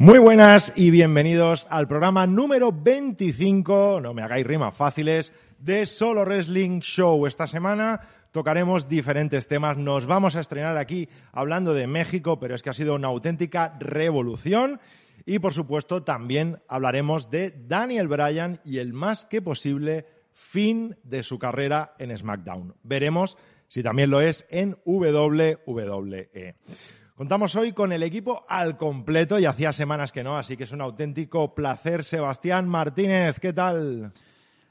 Muy buenas y bienvenidos al programa número 25, no me hagáis rimas fáciles, de Solo Wrestling Show. Esta semana tocaremos diferentes temas, nos vamos a estrenar aquí hablando de México, pero es que ha sido una auténtica revolución. Y por supuesto también hablaremos de Daniel Bryan y el más que posible fin de su carrera en SmackDown. Veremos si también lo es en WWE. Contamos hoy con el equipo al completo y hacía semanas que no, así que es un auténtico placer. Sebastián Martínez, ¿qué tal?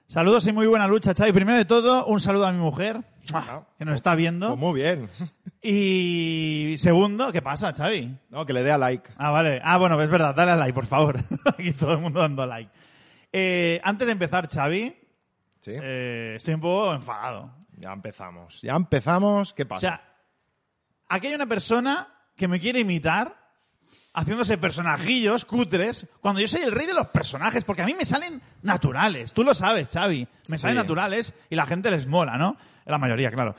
Saludos y muy buena lucha, Xavi. Primero de todo, un saludo a mi mujer, que nos está viendo. Pues muy bien. Y segundo, ¿qué pasa, Xavi? No, que le dé a like. Ah, vale. Ah, bueno, es verdad, dale a like, por favor. Aquí todo el mundo dando like. Eh, antes de empezar, Xavi, ¿Sí? eh, estoy un poco enfadado. Ya empezamos. Ya empezamos. ¿Qué O pasa? sea, aquí hay una persona que me quiere imitar haciéndose personajillos cutres cuando yo soy el rey de los personajes, porque a mí me salen naturales. Tú lo sabes, Xavi. Me salen naturales y la gente les mola, ¿no? La mayoría, claro.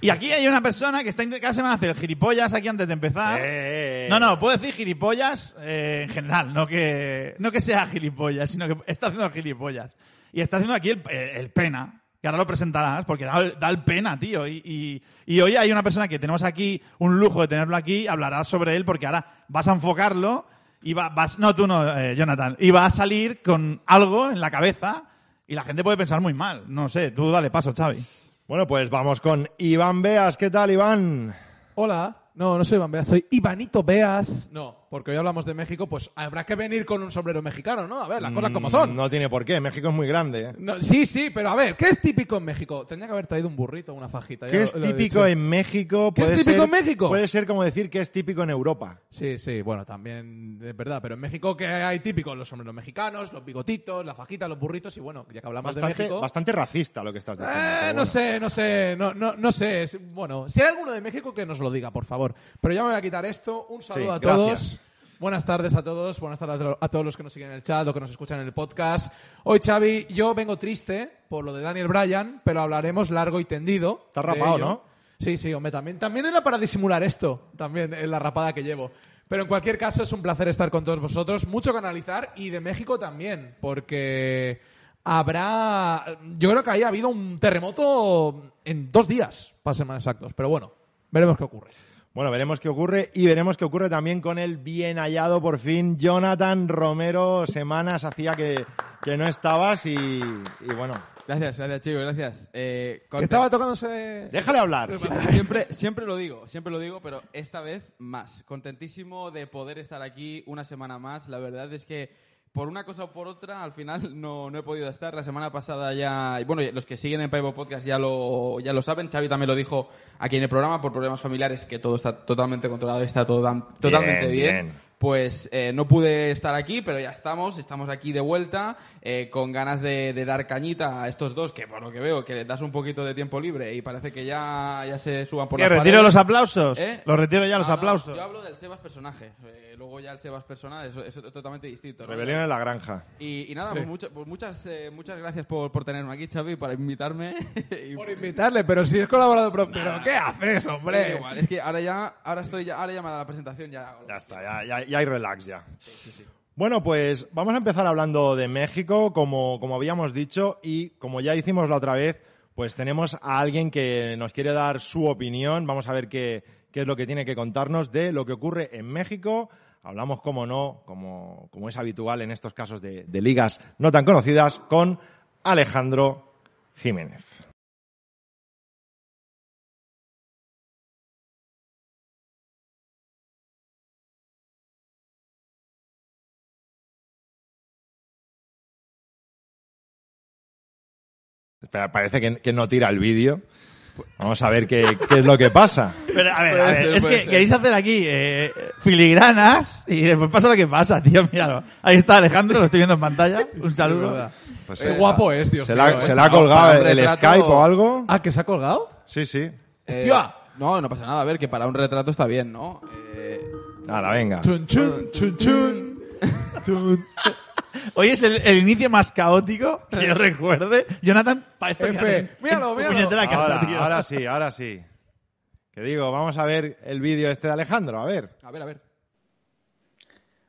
Y aquí hay una persona que está cada semana hace el gilipollas aquí antes de empezar. Eh, No, no, puedo decir gilipollas eh, en general, no que, no que sea gilipollas, sino que está haciendo gilipollas. Y está haciendo aquí el, el pena, que ahora lo presentarás, porque da, el- da el pena, tío. Y, y- y hoy hay una persona que tenemos aquí, un lujo de tenerlo aquí, hablarás sobre él, porque ahora vas a enfocarlo y va- vas, no tú no, eh, Jonathan, y va a salir con algo en la cabeza y la gente puede pensar muy mal. No sé, tú dale paso, Xavi. Bueno, pues vamos con Iván Beas. ¿Qué tal, Iván? Hola. No, no soy Iván Beas, soy Ivanito Beas. No, porque hoy hablamos de México, pues habrá que venir con un sombrero mexicano, ¿no? A ver, las cosas como son. Mm, No tiene por qué. México es muy grande. ¿eh? No, sí, sí, pero a ver, ¿qué es típico en México? Tendría que haber traído un burrito una fajita. ¿Qué es lo típico en México? ¿Qué es típico ser- en México? Puede ser como decir que es típico en Europa. Sí, sí, bueno, también es verdad, pero en México que hay típicos los sombreros mexicanos, los bigotitos, la fajita, los burritos y bueno, ya que hablamos de México... bastante racista lo que estás diciendo. Eh, no sé, no sé, no, no, no sé. Bueno, si hay alguno de México que nos lo diga, por favor. Pero ya me voy a quitar esto. Un saludo Sí, a gracias. Buenas tardes a todos, buenas tardes a to- a todos los que nos siguen en el chat o que nos escuchan en el podcast. Hoy, Xavi, yo vengo triste por lo de Daniel Bryan, pero hablaremos largo y tendido. Estás de rapado, ello. ¿no? Sí, sí, hombre, también, también era para disimular esto, también en la rapada que llevo. Pero en cualquier caso, es un placer estar con todos vosotros. Mucho que analizar y de México también, porque habrá. Yo creo que ahí ha habido un terremoto en dos días, para ser más exactos. Pero bueno, veremos qué ocurre. Bueno, veremos qué ocurre y veremos qué ocurre también con el bien hallado por fin Jonathan Romero. Semanas hacía que, que no estabas y, y bueno, Gracias, gracias, chicos, gracias. Eh, Que content- estaba tocándose. déjale hablar. siempre, siempre lo digo, siempre lo digo, pero esta vez más. Contentísimo de poder estar aquí una semana más. La verdad es que por una cosa o por otra, al final no, no he podido estar. La semana pasada ya, y bueno, los que siguen en Paivo Podcast ya lo, ya lo saben. Xavi también lo dijo aquí en el programa por problemas familiares, que todo está totalmente controlado y está todo, totalmente bien. bien. Pues eh, no pude estar aquí, pero ya estamos, estamos aquí de vuelta, eh, con ganas de, de dar cañita a estos dos, que por lo que veo, que les das un poquito de tiempo libre y parece que ya, ya se suban por ¿Qué, las retiro paredes. los aplausos? ¿Eh? Los retiro ya los No, no, aplausos. yo hablo del Sebas personaje, eh, luego ya el Sebas personal es, es totalmente distinto. ¿no? Rebelión en la granja. Y, y nada, Sí. pues, mucha- pues muchas, eh, muchas gracias por, por tenerme aquí, Xavi, para invitarme. Y- Por invitarle, pero si es colaborador. Pero, pero ¿qué haces, Da hombre? igual, es que ahora ya, ahora estoy ya, ahora ya me da la presentación, ya Ya está, ya, ya, ya hay relax ya. Bueno, pues vamos a empezar hablando de México, como, como habíamos dicho, y como ya hicimos la otra vez, pues tenemos a alguien que nos quiere dar su opinión. Vamos a ver qué, qué es lo que tiene que contarnos de lo que ocurre en México. Hablamos, como no, como, como es habitual en estos casos de, de ligas no tan conocidas, con Alejandro Jiménez. Parece que, que no tira el vídeo. Vamos a ver qué, qué es lo que pasa. Pero, a ver, a ver, ser, es que ser. queréis hacer aquí eh, filigranas y después pasa lo que pasa, tío. Míralo. Ahí está Alejandro, lo estoy viendo en pantalla. Un saludo. Pues Qué guapo es, Dios se, mío. la, eh. se le ha colgado el retrato- Skype o algo. Ah, ¿que se ha colgado? Sí, sí. Eh, no, no pasa nada. A ver, que para un retrato está bien, ¿no? Eh, Nada, venga. Chun, chun, chun, chun. Chun. Hoy es el, el inicio más caótico que yo recuerde. Jonathan, para esto F, que hacen míralo, en míralo. casa, Ahora, tío. ahora sí, ahora sí. Que digo, vamos a ver el vídeo este de Alejandro, a ver. a ver, a ver.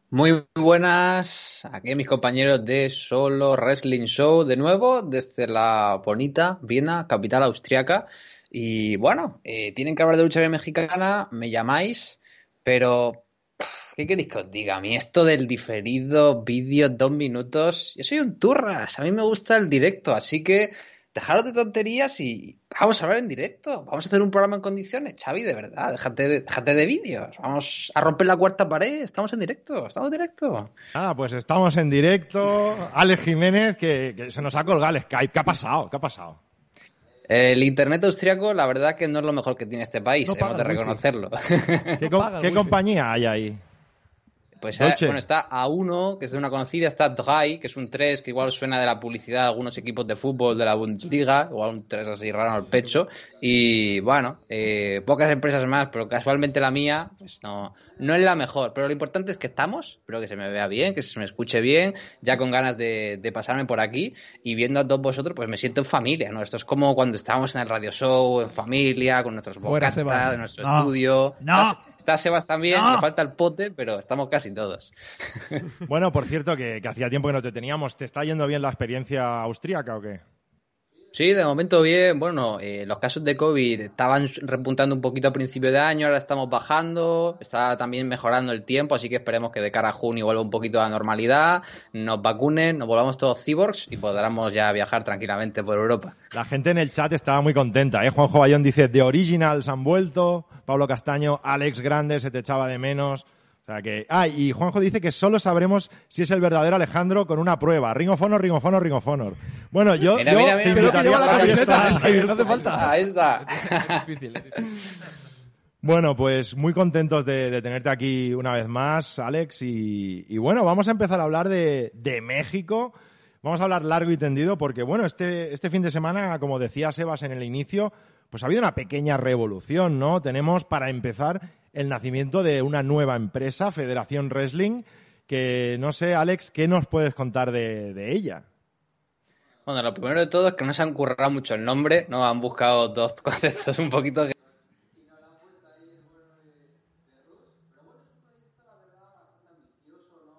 Muy buenas, aquí mis compañeros de Solo Wrestling Show de nuevo, desde la bonita Viena, capital austriaca. Y bueno, eh, tienen que hablar de lucha mexicana, me llamáis, pero ¿qué queréis que os diga? A mí esto del diferido, vídeo, dos minutos, yo soy un turras, a mí me gusta el directo, así que dejaros de tonterías y vamos a hablar en directo, vamos a hacer un programa en condiciones, Xavi, de verdad, déjate de, déjate de vídeos, vamos a romper la cuarta pared, estamos en directo, estamos en directo. Ah, pues estamos en directo. Alex Jiménez, que, que se nos ha colgado el Skype. ¿Qué ha pasado? ¿Qué ha pasado? El internet austriaco, la verdad que no es lo mejor que tiene este país, No hemos de reconocerlo. ¿Qué, com- compañía hay ahí? Pues eh, Dolce. bueno, está A1, que es de una conocida, está Dry, que es un 3, que igual suena de la publicidad de algunos equipos de fútbol de la Bundesliga, igual un 3 así raro al pecho. Y bueno, eh, pocas empresas más, pero casualmente la mía, pues no, no es la mejor. Pero lo importante es que estamos, espero que se me vea bien, que se me escuche bien, ya con ganas de, de pasarme por aquí y viendo a todos vosotros, pues me siento en familia, ¿no? Esto es como cuando estábamos en el radio show, en familia, con nuestros bocatas, en nuestro No. estudio. No. Está Sebas también, No. le falta el pote, pero estamos casi todos. Bueno, por cierto, que, que hacía tiempo que no te teníamos. ¿Te está yendo bien la experiencia austríaca o qué? Sí, de momento bien. Bueno, eh, los casos de COVID estaban repuntando un poquito a principio de año, ahora estamos bajando, está también mejorando el tiempo, así que esperemos que de cara a junio vuelva un poquito a la normalidad, nos vacunen, nos volvamos todos cyborgs y podamos ya viajar tranquilamente por Europa. La gente en el chat estaba muy contenta, ¿eh? Juanjo Bayón dice, The Originals han vuelto. Pablo Castaño, Alex Grande, se te echaba de menos. O sea que... Ah, y Juanjo dice que solo sabremos si es el verdadero Alejandro con una prueba. Ring of Honor, Ring of Honor, Ring of Honor. Bueno, yo, Mira, yo mira, invitaría la camiseta, es que no hace falta. Ahí está. Es difícil, es difícil. Bueno, pues muy contentos de, de tenerte aquí una vez más, Alex. Y, y bueno, vamos a empezar a hablar de, de México. Vamos a hablar largo y tendido porque, bueno, este, este fin de semana, como decía Sebas en el inicio, pues ha habido una pequeña revolución, ¿no? Tenemos, para empezar, el nacimiento de una nueva empresa, Federación Wrestling, que no sé, Alex, ¿qué nos puedes contar de, ella? Bueno, lo primero de todo es que no se han currado mucho el nombre, no han buscado dos conceptos un poquito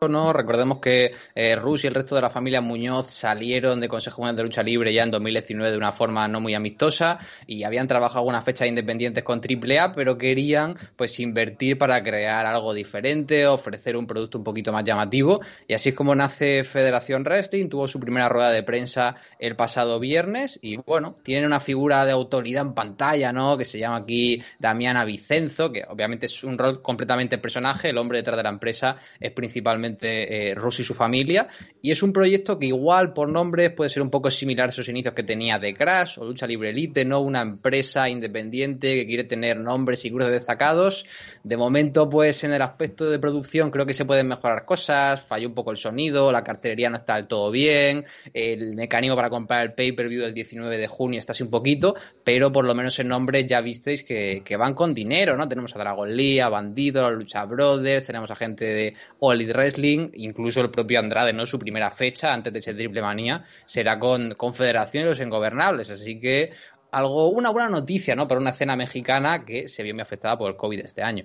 no, recordemos que eh, Rus y el resto de la familia Muñoz salieron de Consejo Mundial de Lucha Libre ya en 2019 de una forma no muy amistosa y habían trabajado algunas fechas independientes con AAA, pero querían pues invertir para crear algo diferente, ofrecer un producto un poquito más llamativo. Y así es como nace Federación Wrestling, tuvo su primera rueda de prensa el pasado viernes y bueno, tiene una figura de autoridad en pantalla, ¿no? Que se llama aquí Damiana Vicenzo, que obviamente es un rol completamente personaje, el hombre detrás de la empresa es principalmente eh, Rus y su familia, y es un proyecto que igual por nombres puede ser un poco similar a esos inicios que tenía de Crash o Lucha Libre Elite, ¿no? Una empresa independiente que quiere tener nombres y cruces destacados. De momento, pues en el aspecto de producción creo que se pueden mejorar cosas, falló un poco el sonido, la cartelería no está del todo bien, el mecanismo para comprar el pay-per-view del 19 de junio está así un poquito, pero por lo menos en nombre ya visteis que, que van con dinero, ¿no? Tenemos a Dragon Lee, a Bandido, a Lucha Brothers, tenemos a gente de All Wrestling, incluso el propio Andrade, ¿no? Su primera fecha, antes de ese triple manía, será con Confederación y los Ingobernables, así que algo, una buena noticia, ¿no? Para una escena mexicana que se vio muy afectada por el COVID este año.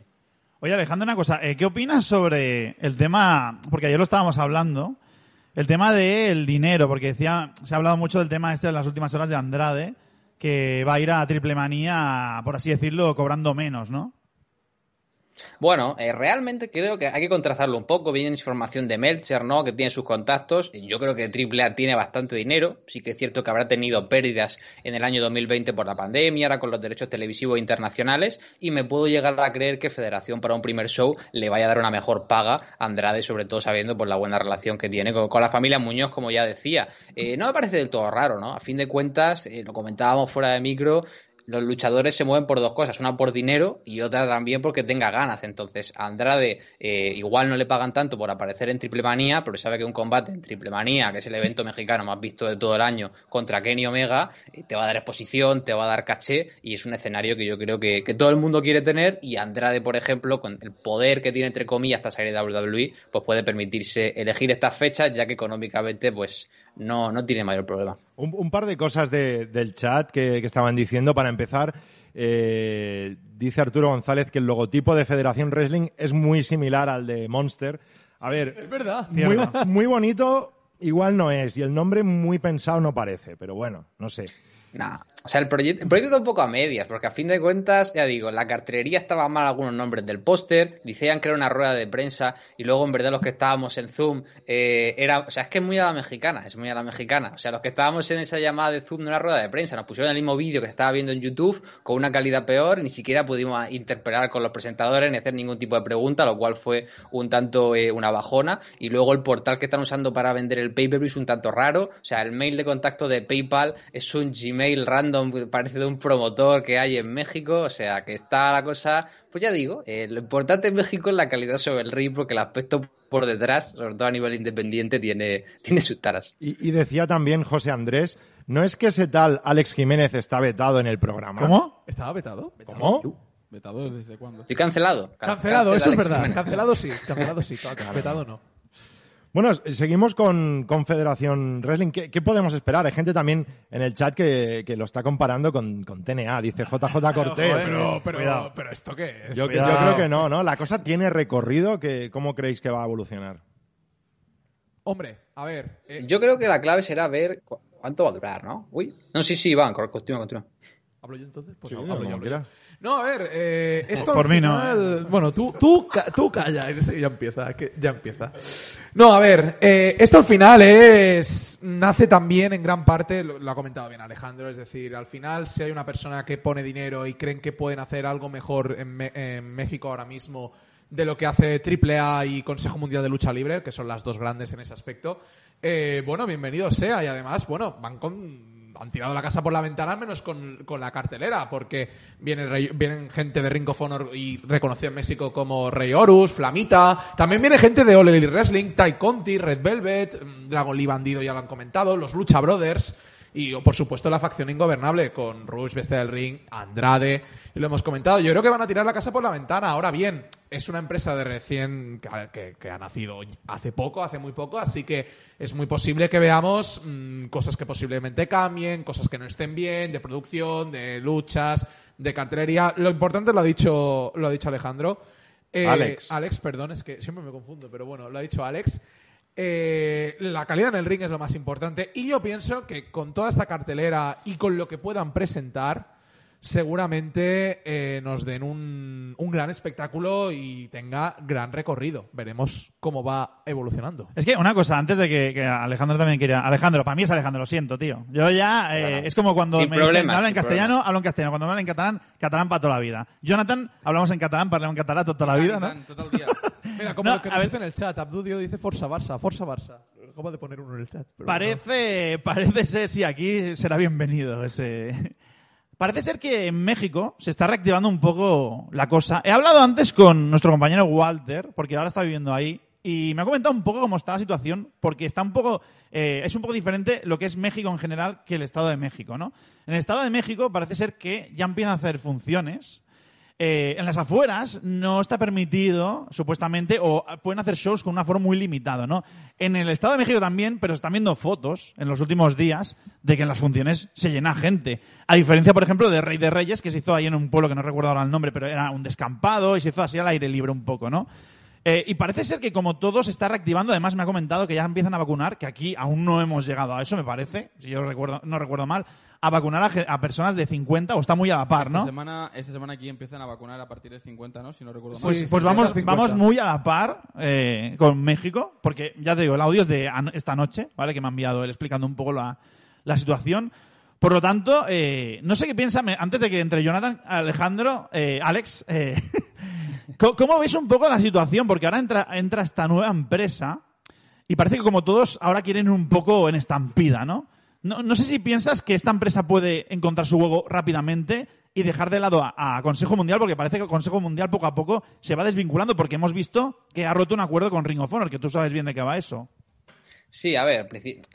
Oye, Alejandro, una cosa. eh, ¿Qué opinas sobre el tema? Porque ayer lo estábamos hablando. El tema del dinero, porque decía, se ha hablado mucho del tema este en las últimas horas de Andrade, que va a ir a triple manía, por así decirlo, cobrando menos, ¿no? Bueno, eh, realmente creo que hay que contrastarlo un poco. Viene información de Meltzer, ¿no? Que tiene sus contactos. Yo creo que AAA tiene bastante dinero. Sí que es cierto que habrá tenido pérdidas en el año 2020 por la pandemia, ahora con los derechos televisivos internacionales. Y me puedo llegar a creer que Federación para un primer show le vaya a dar una mejor paga a Andrade, sobre todo sabiendo por la buena relación que tiene con, con la familia Muñoz, como ya decía. Eh, no me parece del todo raro, ¿no? A fin de cuentas, eh, lo comentábamos fuera de micro, los luchadores se mueven por dos cosas, una por dinero y otra también porque tenga ganas. Entonces, Andrade eh, igual no le pagan tanto por aparecer en Triple Manía, pero sabe que un combate en Triple Manía, que es el evento mexicano más visto de todo el año, contra Kenny Omega, eh, te va a dar exposición, te va a dar caché y es un escenario que yo creo que, que todo el mundo quiere tener y Andrade, por ejemplo, con el poder que tiene entre comillas esta serie de WWE, pues puede permitirse elegir estas fechas ya que económicamente pues no, no tiene mayor problema. Un, un par de cosas de- del chat que, que estaban diciendo. Para empezar, eh, dice Arturo González que el logotipo de Federación Wrestling es muy similar al de Monster. A ver, Es verdad. muy, muy bonito igual no es y el nombre muy pensado no parece, pero bueno, no sé. Nah. O sea, el proyecto, el proyecto está un poco a medias, porque a fin de cuentas, ya digo, la cartelería estaba mal algunos nombres del póster, decían que era una rueda de prensa, y luego en verdad los que estábamos en Zoom, eh, era, o sea, es que es muy a la mexicana, es muy a la mexicana. O sea, los que estábamos en esa llamada de Zoom no era rueda de prensa, nos pusieron el mismo vídeo que estaba viendo en YouTube, con una calidad peor, ni siquiera pudimos interpelar con los presentadores ni hacer ningún tipo de pregunta, lo cual fue un tanto eh, una bajona. Y luego el portal que están usando para vender el pay-per-view es un tanto raro, o sea, el mail de contacto de PayPal es un Gmail random, parece de un promotor que hay en México, o sea, que está la cosa, pues ya digo, eh, lo importante en México es la calidad sobre el ring, porque el aspecto por detrás, sobre todo a nivel independiente, tiene, tiene sus taras. Y, y decía también José Andrés, ¿no es que ese tal Alex Jiménez está vetado en el programa? ¿Cómo? ¿Estaba vetado? ¿Cómo? ¿Vetado desde cuándo? Estoy cancelado. Cancelado, eso es verdad. Jiménez. Cancelado sí, cancelado sí, vetado no. Bueno, seguimos con, con Federación Wrestling. ¿Qué, qué podemos esperar? Hay gente también en el chat que, que lo está comparando con, con TNA. Dice JJ Cortés. Joder, Pero, pero, Cuidado. pero ¿esto qué es? yo, que- yo creo que no, ¿no? La cosa tiene recorrido. Que, ¿Cómo creéis que va a evolucionar? Hombre, a ver. eh, Yo creo que la clave será ver cu- cuánto va a durar, ¿no? Uy. No, sí, sí, Iván, continúa, continúa. ¿Hablo yo entonces? Pues Sí, hablo yo, hablo yo. No, a ver, eh, esto Por al mí no, final- Bueno, tú, tú, tú calla, ya empieza, que ya empieza. No, a ver, eh, esto al final es nace también en gran parte, lo, lo ha comentado bien Alejandro, es decir, al final si hay una persona que pone dinero y creen que pueden hacer algo mejor en, Me- en México ahora mismo de lo que hace AAA y Consejo Mundial de Lucha Libre, que son las dos grandes en ese aspecto, eh, bueno, bienvenido sea y además, bueno, van con han tirado la casa por la ventana menos con, con la cartelera, porque viene vienen gente de Ring of Honor y reconocido en México como Rey Horus, Flamita, también viene gente de All Wrestling, Ty Conti, Red Velvet, mm, Dragon Lee Bandido ya lo han comentado, los Lucha Brothers y por supuesto la facción ingobernable con Rush, Bestia del Ring, Andrade, y lo hemos comentado. Yo creo que van a tirar la casa por la ventana. Ahora bien, es una empresa de recién que, que- que ha nacido hace poco, hace muy poco, así que es muy posible que veamos mm, cosas que posiblemente cambien, cosas que no estén bien, de producción, de luchas, de cartelería. Lo importante lo ha dicho, lo ha dicho Alejandro. Eh, Alex. Alex, perdón, es que siempre me confundo, pero bueno, lo ha dicho Alex. Eh, la calidad en el ring es lo más importante y yo pienso que con toda esta cartelera y con lo que puedan presentar, seguramente eh, nos den un, un gran espectáculo y tenga gran recorrido. Veremos cómo va evolucionando. Es que una cosa, antes de que, que Alejandro también quería. Alejandro, para mí es Alejandro, lo siento, tío. Yo ya. eh, Claro. es como cuando Sin me dicen, problemas, habla en sin castellano, hablo en castellano. Cuando me hablan en catalán, catalán para toda la vida. Jonathan, hablamos en catalán, parlem en catalán toda la vida, ¿no? Tot el dia. Mira, como No, lo que a nos dice en el chat, Abdudio dice Forza Barça, Forza Barça. Acabo de poner uno en el chat. Parece, parece ser, sí, aquí será bienvenido ese. Parece ser que en México se está reactivando un poco la cosa. He hablado antes con nuestro compañero Walter, porque ahora está viviendo ahí, y me ha comentado un poco cómo está la situación, porque está un poco, eh, es un poco diferente lo que es México en general que el Estado de México, ¿no? En el Estado de México parece ser que ya empiezan a hacer funciones. Eh, en las afueras no está permitido, supuestamente, o pueden hacer shows con un aforo muy limitado, ¿no? En el Estado de México también, pero se están viendo fotos en los últimos días de que en las funciones se llena gente. A diferencia, por ejemplo, de Rey de Reyes, que se hizo ahí en un pueblo que no recuerdo ahora el nombre, pero era un descampado y se hizo así al aire libre un poco, ¿no? Eh, y parece ser que como todo se está reactivando, además me ha comentado que ya empiezan a vacunar, que aquí aún no hemos llegado a eso, me parece, si yo recuerdo, no recuerdo mal. A vacunar a, personas de 50 o está muy a la par, Esta ¿no? semana, esta semana aquí empiezan a vacunar a partir de 50, ¿no? Si no recuerdo mal. Pues, Sí, pues 60, vamos, 50. vamos muy a la par eh, con México, porque ya te digo, el audio es de esta noche, ¿vale? Que me ha enviado él explicando un poco la, la situación. Por lo tanto, eh, no sé qué piensa, antes de que entre Jonathan, Alejandro, eh, Alex, eh, ¿cómo, veis un poco la situación? Porque ahora entra, entra esta nueva empresa y parece que como todos ahora quieren un poco en estampida, ¿no? No, no sé si piensas que esta empresa puede encontrar su hueco rápidamente y dejar de lado a, Consejo Mundial, porque parece que Consejo Mundial poco a poco se va desvinculando, porque hemos visto que ha roto un acuerdo con Ring of Honor, que tú sabes bien de qué va eso. Sí, a ver,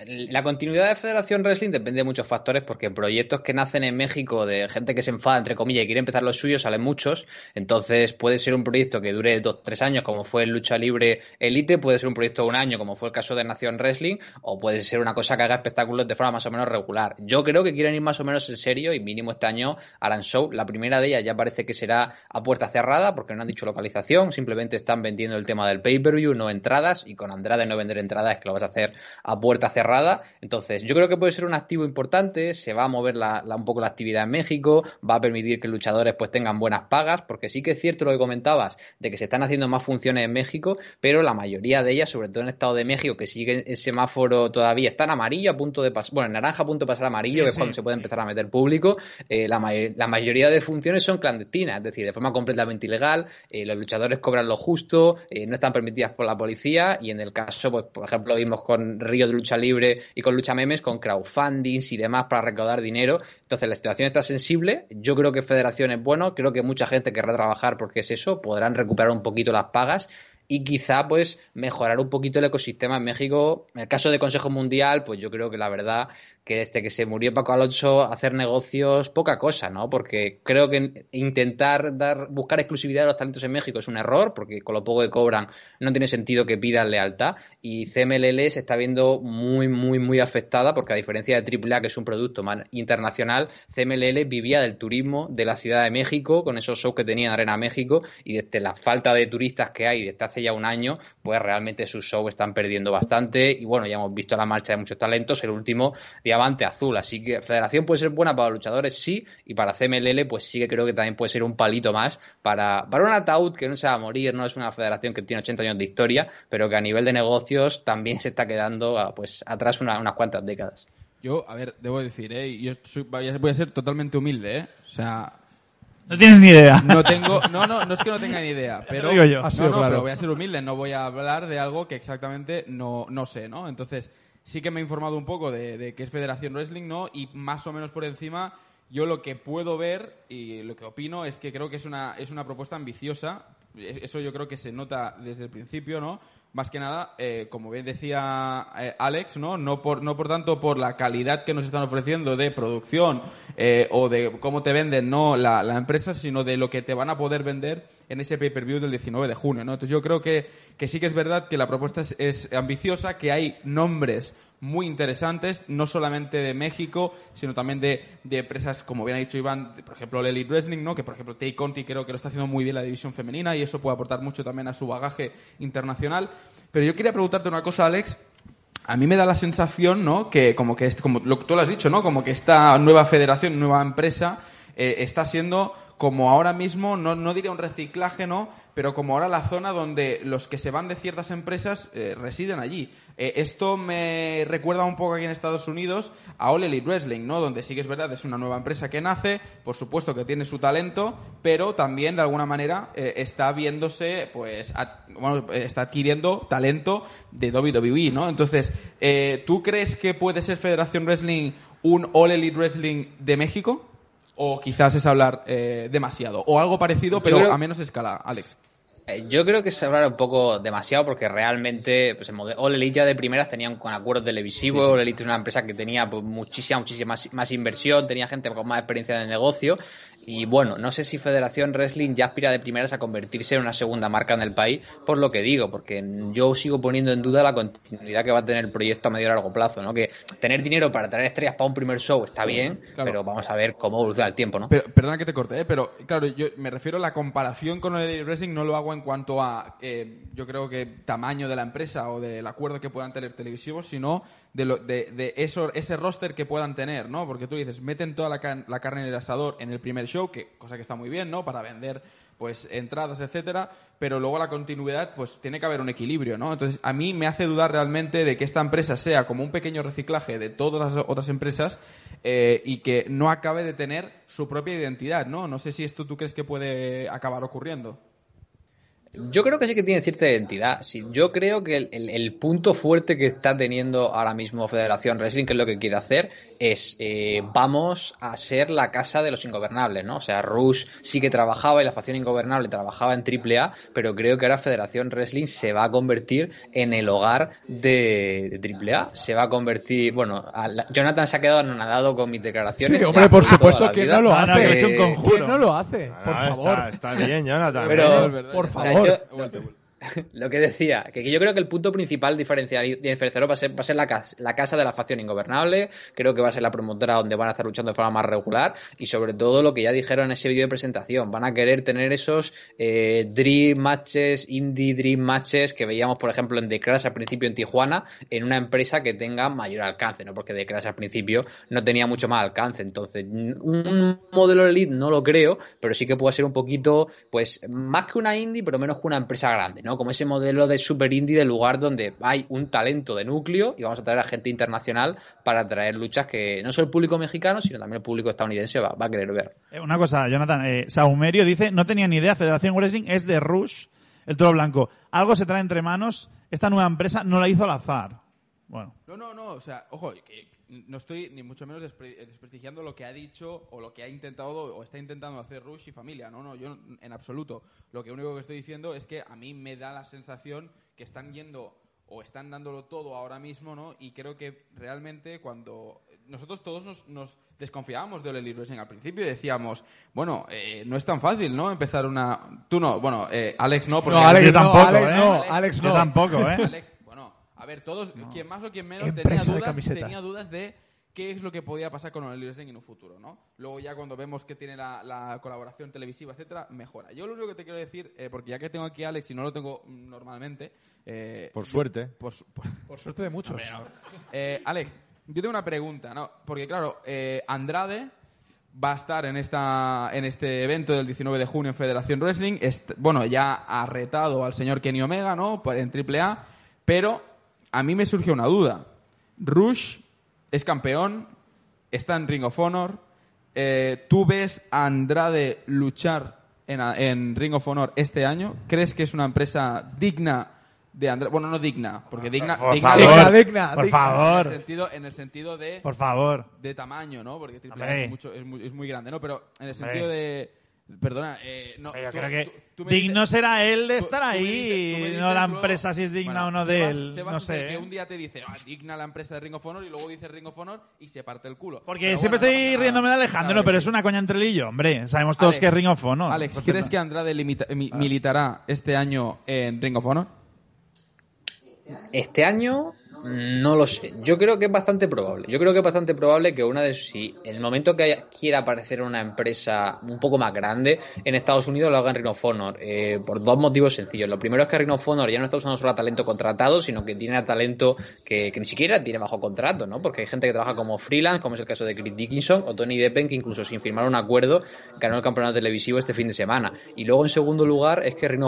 la continuidad de Federación Wrestling depende de muchos factores porque proyectos que nacen en México de gente que se enfada, entre comillas, y quiere empezar los suyos, salen muchos. Entonces puede ser un proyecto que dure dos, tres años, como fue el Lucha Libre Elite, puede ser un proyecto de un año, como fue el caso de Nación Wrestling, o puede ser una cosa que haga espectáculos de forma más o menos regular. Yo creo que quieren ir más o menos en serio y mínimo este año harán show. La primera de ellas ya parece que será a puerta cerrada porque no han dicho localización, simplemente están vendiendo el tema del pay-per-view, no entradas, y con Andrade no vender entradas es que lo vas a hacer a puerta cerrada. Entonces, yo creo que puede ser un activo importante, se va a mover la, la- un poco la actividad en México, va a permitir que luchadores pues tengan buenas pagas, porque sí que es cierto lo que comentabas, de que se están haciendo más funciones en México, pero la mayoría de ellas, sobre todo en el Estado de México, que sigue el semáforo todavía, está en amarillo a punto de pasar, bueno, en naranja a punto de pasar amarillo, Sí, que es sí. cuando se puede empezar a meter público, eh, la, may- la mayoría de funciones son clandestinas, es decir, de forma completamente ilegal, eh, los luchadores cobran lo justo, eh, no están permitidas por la policía y en el caso, pues por ejemplo, vimos con Río de Lucha Libre y con Lucha Memes, con crowdfundings y demás para recaudar dinero. Entonces la situación está sensible, yo creo que Federación es bueno, creo que mucha gente querrá trabajar porque es eso, podrán recuperar un poquito las pagas y quizá pues mejorar un poquito el ecosistema en México. En el caso de Consejo Mundial, pues yo creo que la verdad que desde que se murió Paco Alonso hacer negocios poca cosa, ¿no? Porque creo que intentar dar buscar exclusividad de los talentos en México es un error, porque con lo poco que cobran no tiene sentido que pidan lealtad. Y CMLL se está viendo muy muy muy afectada porque a diferencia de AAA que es un producto más internacional, CMLL vivía del turismo de la Ciudad de México con esos shows que tenía en Arena México y desde la falta de turistas que hay desde hace ya un año, pues realmente sus shows están perdiendo bastante. Y bueno, ya hemos visto la marcha de muchos talentos, el último diamante azul, así que Federación puede ser buena para los luchadores, sí, y para CMLL pues sí que creo que también puede ser un palito más para, para un ataúd que no se va a morir, no es una federación que tiene 80 años de historia, pero que a nivel de negocios también se está quedando ah, pues atrás una- unas cuantas décadas. Yo, a ver, debo decir, ¿eh? Yo soy- voy a ser totalmente humilde, ¿eh? O sea, No tienes ni idea. no tengo... No, no, no es que no tenga ni idea, pero... digo yo. No, no, claro. pero voy a ser humilde, no voy a hablar de algo que exactamente no, no sé, ¿no? Entonces, sí que me he informado un poco de, de qué es Federación Wrestling, ¿no? Y más o menos por encima, yo lo que puedo ver y lo que opino es que creo que es una, es una propuesta ambiciosa. E- Eso yo creo que se nota desde el principio, ¿no? Más que nada, eh, como bien decía eh, Alex, ¿no? No por, no por tanto por la calidad que nos están ofreciendo de producción eh, o de cómo te venden no la, la empresa, sino de lo que te van a poder vender en ese pay-per-view del 19 de junio, ¿no? Entonces yo creo que, que sí que es verdad que la propuesta es, es ambiciosa, que hay nombres muy interesantes, no solamente de México, sino también de, de empresas, como bien ha dicho Iván, por ejemplo, el Elite Wrestling, ¿no? que por ejemplo Tay Conti creo que lo está haciendo muy bien la división femenina y eso puede aportar mucho también a su bagaje internacional. Pero yo quería preguntarte una cosa, Alex. A mí me da la sensación, ¿no? Que como que, como lo tú lo has dicho, ¿no? Como que esta nueva federación, nueva empresa, eh, está siendo como ahora mismo, no, no diría un reciclaje, ¿no? Pero como ahora la zona donde los que se van de ciertas empresas eh, residen allí. Eh, esto me recuerda un poco aquí en Estados Unidos a All Elite Wrestling, ¿no? Donde sí que es verdad, es una nueva empresa que nace, por supuesto que tiene su talento, pero también de alguna manera eh, está viéndose, pues, bueno, está adquiriendo talento de WWE, ¿no? Entonces, ¿tú crees que puede ser Federación Wrestling un All Elite Wrestling de México? O quizás es hablar eh, demasiado. O algo parecido, pero creo- a menos escala, Alex. Eh, Yo creo que se habla un poco demasiado porque realmente pues el modelo All Elite ya de primeras tenían con acuerdos televisivos. Sí, sí. All Elite es una empresa que tenía pues, muchísima, muchísima más, más inversión, tenía gente con más experiencia en el negocio Y bueno, no sé si Federación Wrestling ya aspira de primeras a convertirse en una segunda marca en el país, por lo que digo, porque yo sigo poniendo en duda la continuidad que va a tener el proyecto a medio y largo plazo, ¿no? Que tener dinero para traer estrellas para un primer show está bien, pero vamos a ver cómo evoluciona el tiempo, ¿no? Pero, perdona que te corte, ¿eh? pero claro, yo me refiero a la comparación con el Wrestling, no lo hago en cuanto a, eh, yo creo que tamaño de la empresa o del acuerdo que puedan tener televisivos, sino de, lo, de, de eso, ese roster que puedan tener, ¿no? Porque tú dices, meten toda la, la carne en el asador en el primer show, que cosa que está muy bien, ¿no? Para vender pues entradas, etcétera, pero luego la continuidad, pues tiene que haber un equilibrio, ¿no? Entonces, a mí me hace dudar realmente de que esta empresa sea como un pequeño reciclaje de todas las otras empresas eh, y que no acabe de tener su propia identidad, ¿no? No sé si esto tú crees que puede acabar ocurriendo. Yo creo que sí que tiene cierta identidad. Sí, yo creo que el, el, el, punto fuerte que está teniendo ahora mismo Federación Wrestling, que es lo que quiere hacer, es eh, vamos a ser la casa de los ingobernables, ¿no? O sea, Rush sí que trabajaba y la facción ingobernable trabajaba en AAA, pero creo que ahora Federación Wrestling se va a convertir en el hogar de, de AAA. Se va a convertir, bueno, a la, Jonathan se ha quedado anonadado con mis declaraciones. Sí, hombre, por supuesto que no lo hace. No, no, que hecho un conjuro. ¿Quién no lo hace? Por favor. Está, está bien, Jonathan. Pero, por o sea, favor. yo- lo que decía, que yo creo que el punto principal diferenciador va a ser, va ser la, casa, la casa de la facción ingobernable, creo que va a ser la promotora donde van a estar luchando de forma más regular y sobre todo lo que ya dijeron en ese vídeo de presentación, van a querer tener esos eh, Dream Matches, Indie Dream Matches que veíamos por ejemplo en The Crash al principio en Tijuana, en una empresa que tenga mayor alcance, ¿no? porque The Crash al principio no tenía mucho más alcance, entonces un modelo Elite no lo creo, pero sí que puede ser un poquito, pues más que una indie, pero menos que una empresa grande, ¿no? Como ese modelo de super indie del lugar donde hay un talento de núcleo y vamos a traer a gente internacional para traer luchas que no solo el público mexicano, sino también el público estadounidense va, a querer ver. Eh, Una cosa, Jonathan, eh, Saumerio dice, no tenía ni idea, Federación Wrestling es de Rush, el toro blanco. Algo se trae entre manos, esta nueva empresa no la hizo al azar. Bueno, No, no, no, o sea, ojo, que no estoy ni mucho menos despre- desprestigiando lo que ha dicho o lo que ha intentado o está intentando hacer Rush y familia. No, no, yo en absoluto. Lo que único que estoy diciendo es que a mí me da la sensación que están yendo o están dándolo todo ahora mismo, ¿no? Y creo que realmente cuando nosotros todos nos, nos desconfiábamos de Elite Wrestling al principio y decíamos, bueno, eh, no es tan fácil, ¿no? Empezar una... Tú no, bueno, eh, Alex no, porque... No, Alex yo no, tampoco, Alex ¿eh? no, Alex yo no. tampoco, ¿eh? Alex, a ver, todos, quien más o quien menos, tenía dudas, tenía dudas de qué es lo que podía pasar con el Wrestling en un futuro, ¿no? Luego ya cuando vemos que tiene la, la colaboración televisiva, etcétera, mejora. Yo lo único que te quiero decir, eh, porque ya que tengo aquí a Alex y no lo tengo normalmente... eh, Por suerte. por por- Por suerte de muchos. eh, Alex, yo tengo una pregunta, ¿no? Porque claro, eh, Andrade va a estar en esta en este evento del 19 de junio en Federación Wrestling. Est- bueno, ya ha retado al señor Kenny Omega, ¿no? En AAA, pero a mí me surge una duda. Rush es campeón, está en Ring of Honor. eh, ¿Tú ves a Andrade luchar en, Ring of Honor este año? ¿Crees que es una empresa digna de Andrade? Bueno, no digna, porque digna, por digna favor, digna, digna, por digna. en el favor, sentido, en el sentido de, por favor. de tamaño, ¿no? Porque AAA es, mucho, es, muy, es muy grande, ¿no? Pero en el Hombre. sentido de... Perdona, eh, no, Yo tú- creo que tú- tú me digno dices- será él de tú- estar tú me ahí, dices- tú me no la luego- empresa si es digna Bueno, o no se de va- él, se va a no sé. que un día te dice, ah, digna la empresa de Ring of Honor y luego dice Ring of Honor y se parte el culo. Porque Pero siempre bueno, estoy riéndome de Alejandro, Claro pero sí. es una coña entre él y yo, hombre. Sabemos todos Alex, que es Ring of Honor. Alex. ¿crees que Andrade limita- mi- militará este año en Ring of Honor? Este año no lo sé. Yo creo que es bastante probable. Yo creo que es bastante probable que una de si el momento que haya- quiera aparecer una empresa un poco más grande en Estados Unidos lo haga en Ring eh, por dos motivos sencillos. Lo primero es que Ring ya no está usando solo a talento contratado, sino que tiene a talento que, que ni siquiera tiene bajo contrato, ¿no? Porque hay gente que trabaja como freelance, como es el caso de Chris Dickinson o Tony Deppen, que incluso sin firmar un acuerdo ganó el campeonato televisivo este fin de semana. Y luego en segundo lugar es que Ring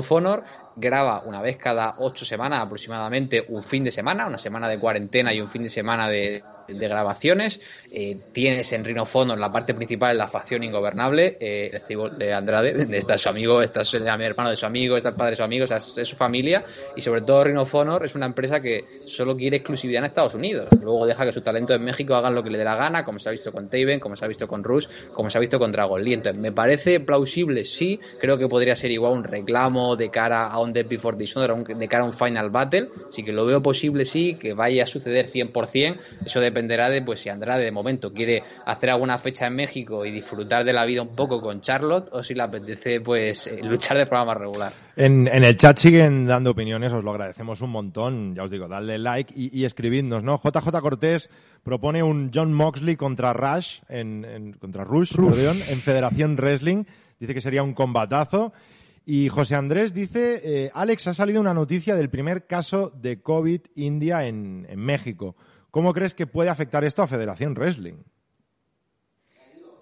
graba una vez cada ocho semanas aproximadamente un fin de semana, una semana de cuarentena y un fin de semana de, de grabaciones. Eh, tienes en of Honor la parte principal en la facción ingobernable, eh, el de Andrade, está su amigo, está su- el hermano de su amigo, está el padre de su amigo, o sea, es, su familia. Y sobre todo Honor es una empresa que solo quiere exclusividad en Estados Unidos. Luego deja que su talento en México hagan lo que le dé la gana, como se ha visto con Taven, como se ha visto con Rush, como se ha visto con Dragon Lee. Entonces, me parece plausible, sí. Creo que podría ser igual un reclamo de cara a un Death Before Dishonor, de cara a un Final Battle. Sí que lo veo posible, sí, que vaya a suceder 100%. Eso depende dependerá de pues si Andrade de momento quiere hacer alguna fecha en México y disfrutar de la vida un poco con Charlotte o si le apetece pues eh, luchar de forma más regular. En, en el chat siguen dando opiniones, os lo agradecemos un montón. Ya os digo, dadle like y, y escribidnos, ¿no? JJ Cortés propone un John Moxley contra Rush, en, en- contra Rush, perdón, en Federación Wrestling. Dice que sería un combatazo. Y José Andrés dice, eh, Alex, ha salido una noticia del primer caso de COVID India en, en México. ¿Cómo crees que puede afectar esto a Federación Wrestling?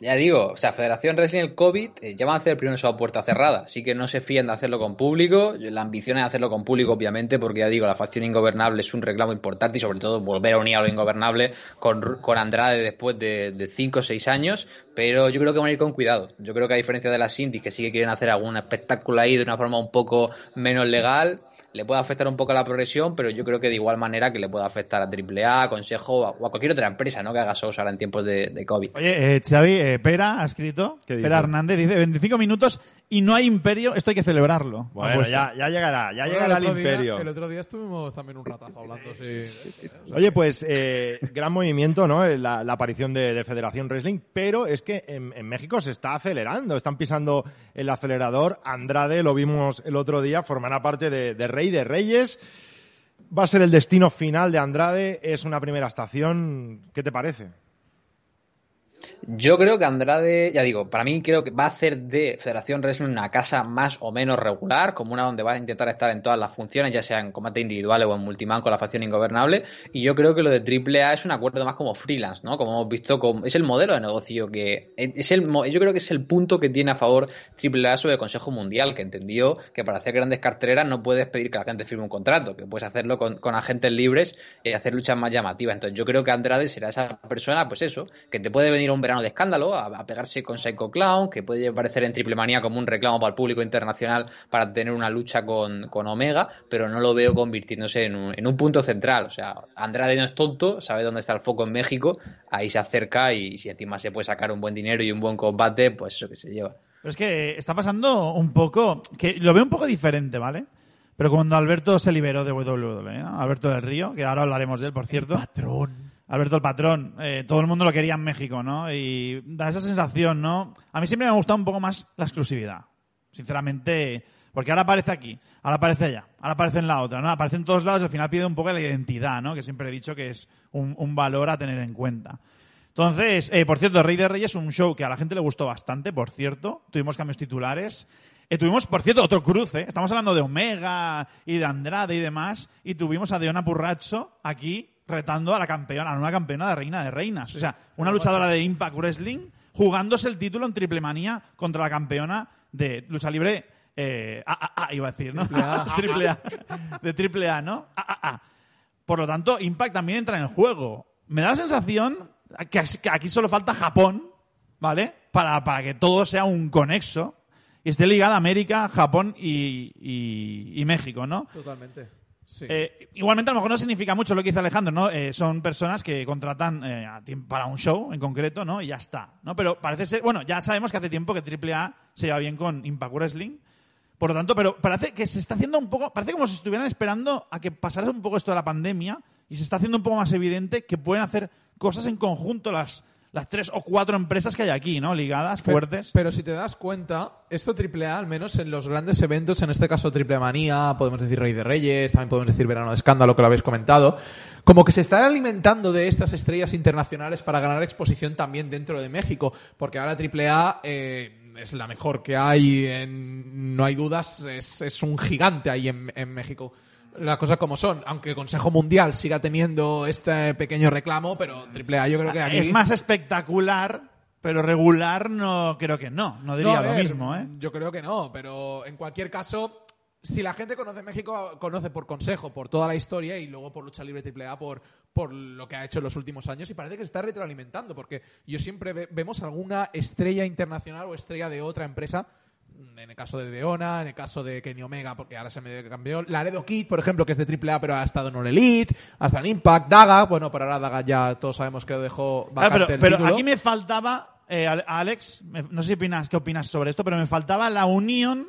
Ya digo, o sea, Federación Wrestling el COVID eh, ya van a hacer primero show a puerta cerrada, así que no se fíen de hacerlo con público. La ambición es hacerlo con público, obviamente, porque ya digo, la facción ingobernable es un reclamo importante y sobre todo volver a unir a lo ingobernable con, con Andrade después de 5 o 6 años, pero yo creo que van a ir con cuidado. Yo creo que a diferencia de las indies que sí que quieren hacer algún espectáculo ahí de una forma un poco menos legal, le puede afectar un poco a la progresión, pero yo creo que de igual manera que le puede afectar a AAA, a Consejo o a, o a cualquier otra empresa ¿no? que haga shows ahora en tiempos de, de COVID. Oye, eh, Xavi, eh, Pera ha escrito, ¿Qué dice? Pera Hernández dice 25 minutos y no hay imperio, esto hay que celebrarlo. Bueno, ya, ya llegará, ya Bueno, llegará el otro día- imperio. el otro día estuvimos también un ratazo hablando, sí. Oye, pues eh, gran movimiento, ¿no? La, la aparición de, de Federación Wrestling, pero es que en, en México se está acelerando, están pisando el acelerador. Andrade, lo vimos el otro día, formará parte de, de Rey de Reyes. Va a ser el destino final de Andrade, es una primera estación. ¿Qué te parece? Yo creo que Andrade, ya digo, para mí creo que va a hacer de Federación Wrestling una casa más o menos regular, como una donde va a intentar estar en todas las funciones, ya sea en combate individuales o en multiman con la facción ingobernable. Y yo creo que lo de AAA es un acuerdo más como freelance, ¿no? Como hemos visto, es el modelo de negocio que es el, yo creo que es el punto que tiene a favor AAA sobre el Consejo Mundial, que entendió que para hacer grandes carteleras no puedes pedir que la gente firme un contrato, que puedes hacerlo con, con agentes libres y hacer luchas más llamativas. Entonces yo creo que Andrade será esa persona, pues eso, que te puede venir un verano de escándalo a, a pegarse con Psycho Clown, que puede aparecer en Triple Manía como un reclamo para el público internacional para tener una lucha con, con Omega, pero no lo veo convirtiéndose en un, en un punto central. O sea, Andrade no es tonto, sabe dónde está el foco en México, ahí se acerca y si encima se puede sacar un buen dinero y un buen combate, pues eso que se lleva. Pero es que está pasando un poco, que lo veo un poco diferente, ¿vale? Pero cuando Alberto se liberó de WWE, ¿no? Alberto del Río, que ahora hablaremos de él, por cierto. Patrón. Alberto el patrón, eh, todo el mundo lo quería en México, ¿no? Y da esa sensación, ¿no? A mí siempre me ha gustado un poco más la exclusividad. Sinceramente, porque ahora aparece aquí, ahora aparece allá, ahora aparece en la otra, ¿no? Aparece en todos lados y al final pide un poco la identidad, ¿no? Que siempre he dicho que es un, valor a tener en cuenta. Entonces, eh, por cierto, Rey de Reyes, un show que a la gente le gustó bastante, por cierto. Tuvimos cambios titulares. Eh, tuvimos, por cierto, otro cruce. Estamos hablando de Omega y de Andrade y demás. Y tuvimos a Deona Purracho aquí retando a la campeona, a nueva campeona de Reina de Reinas. O sea, una luchadora de Impact Wrestling jugándose el título en triple manía contra la campeona de lucha libre. Eh, AAA, iba a decir, ¿no? triple A. De triple A, ¿no? AAA. Por lo tanto, Impact también entra en el juego. Me da la sensación que aquí solo falta Japón, ¿vale? Para, para que todo sea un conexo y esté ligada América, Japón y, y- y México, ¿no? Totalmente. Sí. Eh, igualmente, a lo mejor no significa mucho lo que dice Alejandro, ¿no? Eh, son personas que contratan eh, para un show en concreto, ¿no? Y ya está, ¿no? Pero parece ser, bueno, ya sabemos que hace tiempo que AAA se lleva bien con Impact Wrestling. Por lo tanto, pero parece que se está haciendo un poco, parece como si estuvieran esperando a que pasara un poco esto de la pandemia y se está haciendo un poco más evidente que pueden hacer cosas en conjunto las, las tres o cuatro empresas que hay aquí, ¿no? Ligadas, fuertes. Pero, si te das cuenta, esto AAA, al menos en los grandes eventos, en este caso Triple Manía, podemos decir Rey de Reyes, también podemos decir Verano de Escándalo, que lo habéis comentado, como que se están alimentando de estas estrellas internacionales para ganar exposición también dentro de México, porque ahora AAA eh, es la mejor que hay, en- no hay dudas, es, es un gigante ahí en, en México. Las cosas como son, aunque el Consejo Mundial siga teniendo este pequeño reclamo, pero AAA yo creo que aquí... Es más espectacular, pero regular no creo que no. No diría No, a lo mismo, ¿eh? Yo creo que no, pero en cualquier caso, si la gente conoce México, conoce por consejo, por toda la historia y luego por lucha libre AAA, por, por lo que ha hecho en los últimos años y parece que se está retroalimentando, porque yo siempre ve- vemos alguna estrella internacional o estrella de otra empresa. En el caso de Deona, en el caso de Kenny Omega, porque ahora se me cambió. Laredo Kid, por ejemplo, que es de AAA, pero ha estado en All Elite, hasta en Impact. Daga, bueno, pero ahora Daga ya todos sabemos que lo dejó Claro, vacante pero, el pero título. aquí me faltaba, eh, Ale- Alex, no sé si opinas, qué opinas sobre esto, pero me faltaba la unión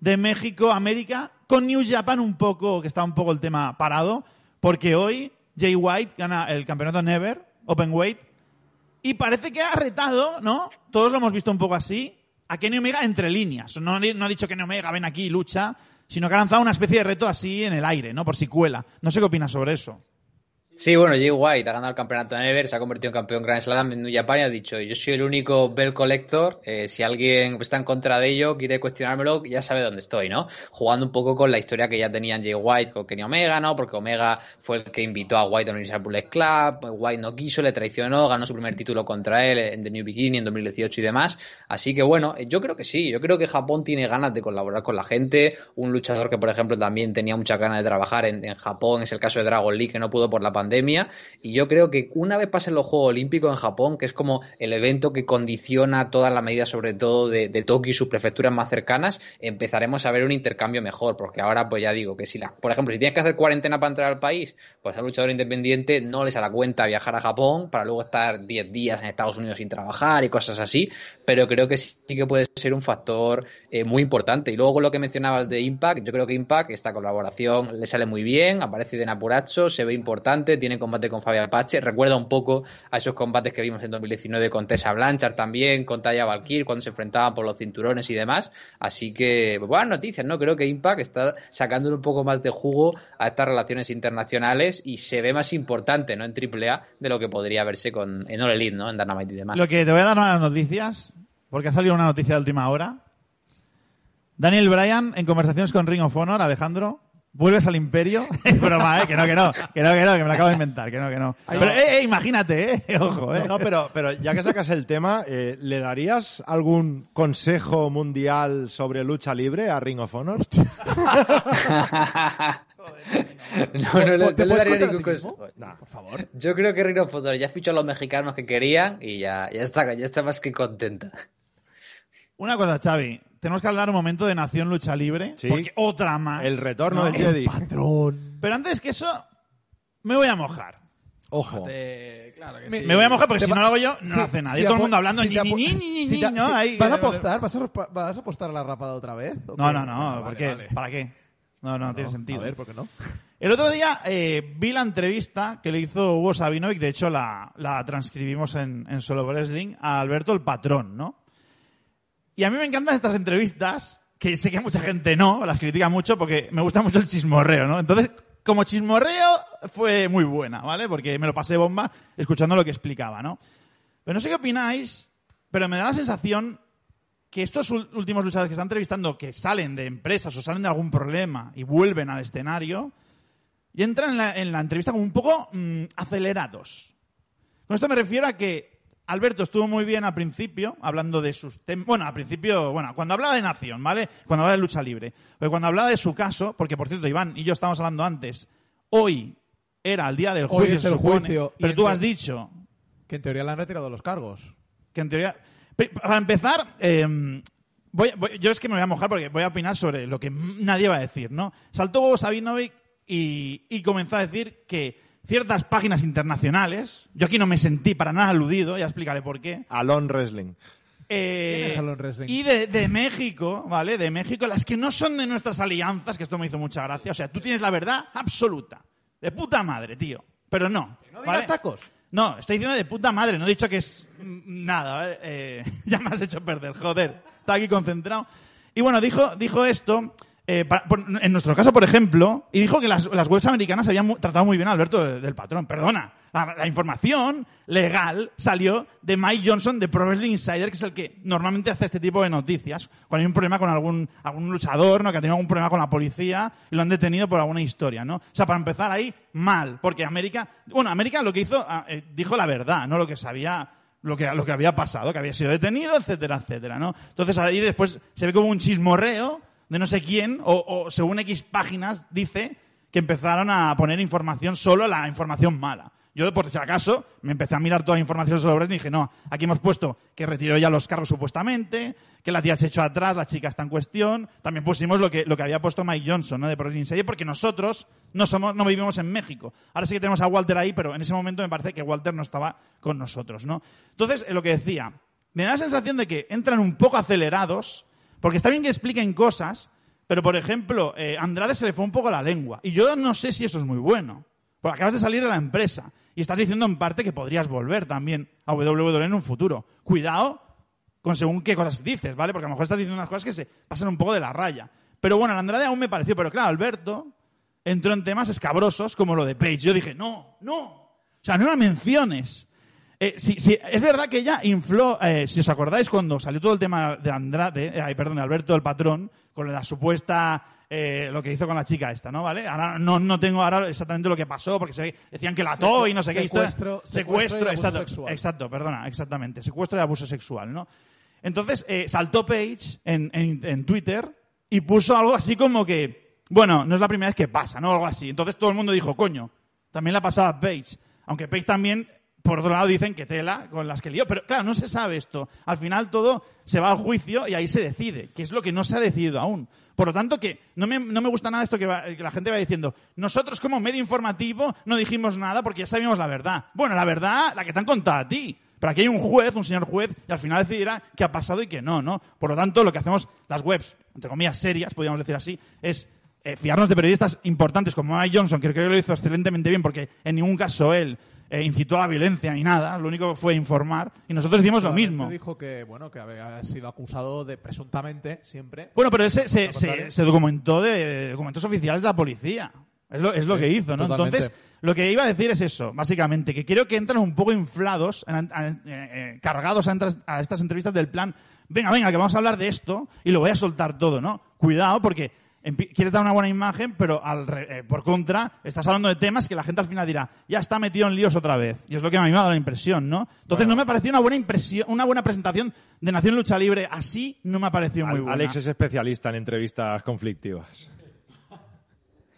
de México, América, con New Japan un poco, que está un poco el tema parado, porque hoy Jay White gana el campeonato Never Open Weight. Y parece que ha retado, ¿no? Todos lo hemos visto un poco así, a Kenny Omega entre líneas. No, ha dicho Kenny Omega, ven aquí, lucha, sino que ha lanzado una especie de reto así en el aire, ¿no? Por si cuela. No sé qué opinas sobre eso. Sí, bueno, Jay White ha ganado el campeonato de Never, se ha convertido en campeón Grand Slam en New Japan y ha dicho, yo soy el único Bell Collector, eh, si alguien está en contra de ello, quiere cuestionármelo, ya sabe dónde estoy, ¿no? Jugando un poco con la historia que ya tenían Jay White con Kenny Omega, ¿no? Porque Omega fue el que invitó a White a unirse al Bullet Club, White no quiso, le traicionó, ganó su primer título contra él en The New Beginning en 2018 y demás. Así que bueno, yo creo que sí, yo creo que Japón tiene ganas de colaborar con la gente, un luchador que por ejemplo también tenía mucha ganas de trabajar en, en Japón, es el caso de Dragon Lee que no pudo por la pandemia y yo creo que una vez pasen los Juegos Olímpicos en Japón, que es como el evento que condiciona todas las medidas, sobre todo de, de Tokio y sus prefecturas más cercanas, empezaremos a ver un intercambio mejor. Porque ahora, pues ya digo que si, la, por ejemplo, si tienes que hacer cuarentena para entrar al país, pues al luchador independiente no les la cuenta viajar a Japón para luego estar 10 días en Estados Unidos sin trabajar y cosas así. Pero creo que sí que puede ser un factor eh, muy importante. Y luego lo que mencionabas de Impact, yo creo que Impact, esta colaboración le sale muy bien, aparece de Napuracho, se ve importante, tiene combate con Fabio Apache, recuerda un poco a esos combates que vimos en 2019 con Tessa Blanchard también, con Taya Valkyr, cuando se enfrentaban por los cinturones y demás. Así que, buenas noticias, ¿no? Creo que Impact está sacándole un poco más de jugo a estas relaciones internacionales y se ve más importante, ¿no? En AAA de lo que podría verse con, en All ¿no? En Dynamite y demás. Lo que te voy a dar unas noticias, porque ha salido una noticia de última hora. Daniel Bryan, en conversaciones con Ring of Honor, Alejandro, ¿Vuelves al imperio? Es broma, ¿eh? Que no, que no, que no, que no, que me lo acabo de inventar, que no, que no. Pero, eh, eh, imagínate, ¿eh? Ojo, ¿eh? No, pero, pero ya que sacas el tema, eh, ¿le darías algún consejo mundial sobre lucha libre a Ring of Honor? no, no, le, ¿Te no le puedes daría ningún consejo. No. Por favor. Yo creo que Ring of Honor ya fichó a los mexicanos que querían y ya, ya está, ya está más que contenta. Una cosa, Xavi. Tenemos que hablar un momento de Nación Lucha Libre. Sí. Porque otra más. El retorno ¿no? del Jedi. Patrón. Pero antes que eso, me voy a mojar. Ojo. Claro que Me- sí. Me voy a mojar porque Te si va- no lo hago yo, no si- lo hace nadie. si Todo el apo- mundo hablando si ni, te ni, apo- ni, ni, si ni, te- ¿no? si- Ahí- ¿Vas a apostar? ¿Vas a, respa- ¿Vas a apostar a la rapada otra vez? ¿O No, qué? no, no. Vale, ¿Por vale, qué? vale. ¿Para qué? No, no, no tiene sentido. A ver, ¿por qué no? El otro día eh, vi la entrevista que le hizo Hugo Sabinovic, de hecho la, la transcribimos en, en Solo Wrestling, a Alberto el Patrón, ¿no? Y a mí me encantan estas entrevistas, que sé que mucha gente no, las critica mucho porque me gusta mucho el chismorreo, ¿no? Entonces, como chismorreo fue muy buena, ¿vale? Porque me lo pasé bomba escuchando lo que explicaba, ¿no? Pero no sé qué opináis, pero me da la sensación que estos últimos luchadores que están entrevistando, que salen de empresas o salen de algún problema y vuelven al escenario, y entran en la, en la entrevista como un poco mm, acelerados. Con esto me refiero a que Alberto estuvo muy bien al principio, hablando de sus temas. Bueno, al principio, bueno, cuando hablaba de nación, ¿vale? Cuando hablaba de lucha libre. Pero cuando hablaba de su caso, porque por cierto, Iván y yo estábamos hablando antes, hoy era el día del Hoy juicio, es se el supone, juicio, pero tú has dicho Que en teoría le han retirado los cargos. que en teoría. Para empezar, eh, voy, voy- yo es que me voy a mojar porque voy a opinar sobre lo que nadie va a decir, ¿no? Saltó Hugo Sabinovic y, y comenzó a decir que ciertas páginas internacionales, yo aquí no me sentí para nada aludido, ya explicaré por qué. Alon Wrestling. eh, ¿Quién es Alon Wrestling? y de, de México, ¿vale? De México, las que no son de nuestras alianzas, que esto me hizo mucha gracia. O sea, tú tienes la verdad absoluta. De puta madre, tío. Pero no. ¿No ¿vale? digas tacos? No, estoy diciendo de puta madre, no he dicho que es nada, ¿vale? Eh, ya me has hecho perder, joder. Estaba aquí concentrado. Y bueno, dijo, dijo esto, eh, en nuestro caso, por ejemplo, y dijo que las, las webs americanas habían tratado muy bien a Alberto de- del patrón. Perdona, la, la información legal salió de Mike Johnson de Pro Wrestling Insider, que es el que normalmente hace este tipo de noticias. Cuando hay un problema con algún, algún luchador, ¿no? que ha tenido algún problema con la policía y lo han detenido por alguna historia, ¿no? O sea, para empezar ahí, mal, porque América, bueno, América lo que hizo, ah, eh, dijo la verdad, no lo que sabía lo que, lo que había pasado, que había sido detenido, etcétera, etcétera, ¿no? Entonces ahí después se ve como un chismorreo de no sé quién, o, o según X páginas dice que empezaron a poner información, solo la información mala. Yo, por si acaso, me empecé a mirar toda la información sobre él y dije, no, aquí hemos puesto que retiró ya los cargos supuestamente, que la tía se echó atrás, la chica está en cuestión. También pusimos lo que, lo que había puesto Mike Johnson, ¿no? De Insider, porque nosotros no somos, no vivimos en México. Ahora sí que tenemos a Walter ahí, pero en ese momento me parece que Walter no estaba con nosotros, ¿no? Entonces, eh, lo que decía, me da la sensación de que entran un poco acelerados, porque está bien que expliquen cosas, pero por ejemplo, eh, Andrade se le fue un poco la lengua. Y yo no sé si eso es muy bueno. Porque acabas de salir de la empresa. y estás diciendo en parte que podrías volver también a WWE en un futuro. Cuidado con según qué cosas dices, ¿vale? Porque a lo mejor estás diciendo unas cosas que se pasan un poco de la raya. Pero bueno, el Andrade aún me pareció, pero claro, Alberto entró en temas escabrosos como lo de Page. Yo dije, no, no. O sea, no la menciones. Eh, sí, sí, es verdad que ella infló, eh, si os acordáis, cuando salió todo el tema de Andrade, eh, ay, perdón, de Alberto el patrón, con la supuesta, eh, lo que hizo con la chica esta, ¿no? ¿Vale? Ahora no, no tengo ahora exactamente lo que pasó, porque se, decían que la ató y no sé qué historia. secuestro- Secuestro, y abuso exacto, sexual. exacto, perdona, exactamente. Secuestro y abuso sexual, ¿no? Entonces, eh, saltó Page en, en- en Twitter y puso algo así como que, bueno, no es la primera vez que pasa, ¿no? Algo así. Entonces todo el mundo dijo, coño, también la pasaba Page. Aunque Page también, por otro lado, dicen que tela con las que lió. Pero claro, no se sabe esto. Al final todo se va al juicio y ahí se decide, que es lo que no se ha decidido aún. Por lo tanto, que no me, no me gusta nada esto que, va- que la gente va diciendo, nosotros como medio informativo no dijimos nada porque ya sabíamos la verdad. Bueno, la verdad, la que te han contado a ti. Pero aquí hay un juez, un señor juez, y al final decidirá qué ha pasado y qué no, ¿no? Por lo tanto, lo que hacemos las webs, entre comillas, serias, podríamos decir así, es eh, fiarnos de periodistas importantes como Mike Johnson, que creo que lo hizo excelentemente bien porque en ningún caso él eh, incitó a la violencia ni nada, lo único que fue informar, y nosotros hicimos lo mismo. dijo que, bueno, que había sido acusado de presuntamente, siempre. Bueno, pero ese se, documentó de, de documentos oficiales de la policía. Es lo, es lo Sí, que hizo, ¿no? totalmente. Entonces, lo que iba a decir es eso, básicamente, que creo que entran un poco inflados, en- en- eh, cargados a, entras- a estas entrevistas del plan, venga, venga, que vamos a hablar de esto y lo voy a soltar todo, ¿no? Cuidado, porque quieres dar una buena imagen, pero al re- eh, por contra, estás hablando de temas que la gente al final dirá, ya está metido en líos otra vez. Y es lo que a mí me ha dado la impresión, ¿no? Entonces, no me pareció una buena impresión, una buena presentación de Nación Lucha Libre. Así no me ha parecido muy buena. Alex es especialista en entrevistas conflictivas.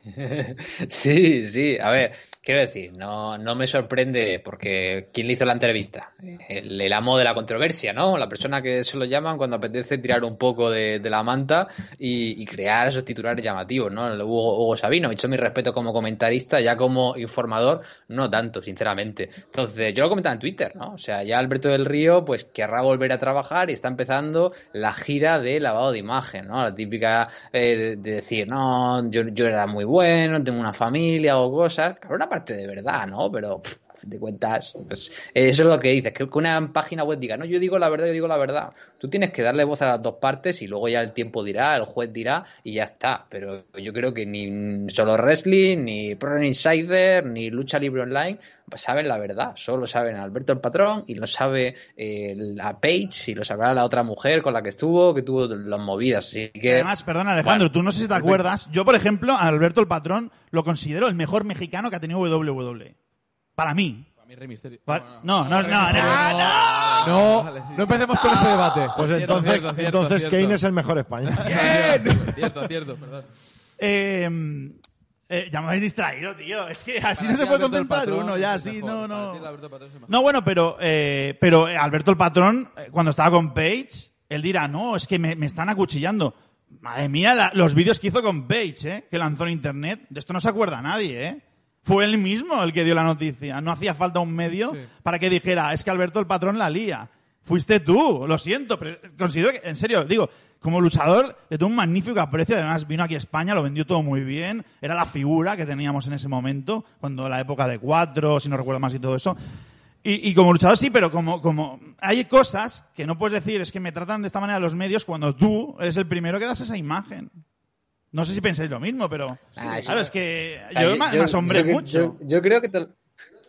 Sí, sí, a ver, quiero decir, no, no me sorprende porque ¿quién le hizo la entrevista? El, amo de la controversia, ¿no? La persona que se lo llaman cuando apetece tirar un poco de, la manta y, crear esos titulares llamativos, ¿no? Hugo, Hugo Sabino, hecho mi respeto como comentarista, ya como informador, no tanto, sinceramente. Entonces, yo lo comentaba en Twitter, ¿no? O sea, ya Alberto del Río, pues querrá volver a trabajar y está empezando la gira de lavado de imagen, ¿no? La típica eh, de, de decir, no, yo, yo era muy bueno, tengo una familia o cosas. Habrá una parte de verdad, ¿no? Pero, fin de cuentas, pues, eso es lo que dices, que una página web diga, no, yo digo la verdad, yo digo la verdad. Tú tienes que darle voz a las dos partes y luego ya el tiempo dirá, el juez dirá y ya está. Pero yo creo que ni solo wrestling, ni Pro Insider, ni Lucha Libre Online pues saben la verdad. Solo saben Alberto el patrón y lo sabe eh, la Page y lo sabrá la otra mujer con la que estuvo, que tuvo las movidas. Así que Además, perdona Alejandro, Bueno, tú no sé si te acuerdas, yo por ejemplo, a Alberto el Patrón lo considero el mejor mexicano que ha tenido WWE. Para mí. Para mí Rey Misterio. No, no, no, no, no, no. Sí, no empecemos con ese debate. Pues Cierto, entonces, cierto, cierto, entonces cierto. Kane es el mejor español. Cierto, cierto, perdón. Eh, eh, ya me habéis distraído, tío. Es que así Para no se ti, puede Alberto el contemplar Patrón uno, ya es así, mejor. no, Para ti, no. Alberto el Patrón es el mejor. No, bueno, pero, eh, pero eh, Alberto el Patrón, eh, cuando estaba con Page, él dirá, no, es que me, me están acuchillando. Madre mía, la- los vídeos que hizo con Page, ¿eh? que lanzó en internet, de esto no se acuerda nadie, ¿eh? Fue él mismo el que dio la noticia. No hacía falta un medio Sí. para que dijera, es que Alberto el Patrón la lía. Fuiste tú, lo siento, pero considero que, en serio, digo, como luchador le tuvo un magnífico aprecio, además vino aquí a España, lo vendió todo muy bien, era la figura que teníamos en ese momento, cuando la época de cuatro, si no recuerdo más y todo eso. Y, y como luchador sí, pero como, como hay cosas que no puedes decir, es que me tratan de esta manera los medios cuando tú eres el primero que das esa imagen. No sé si pensáis lo mismo, pero Ah, claro, es que yo, me, me asombré yo- mucho. Yo, yo creo que te,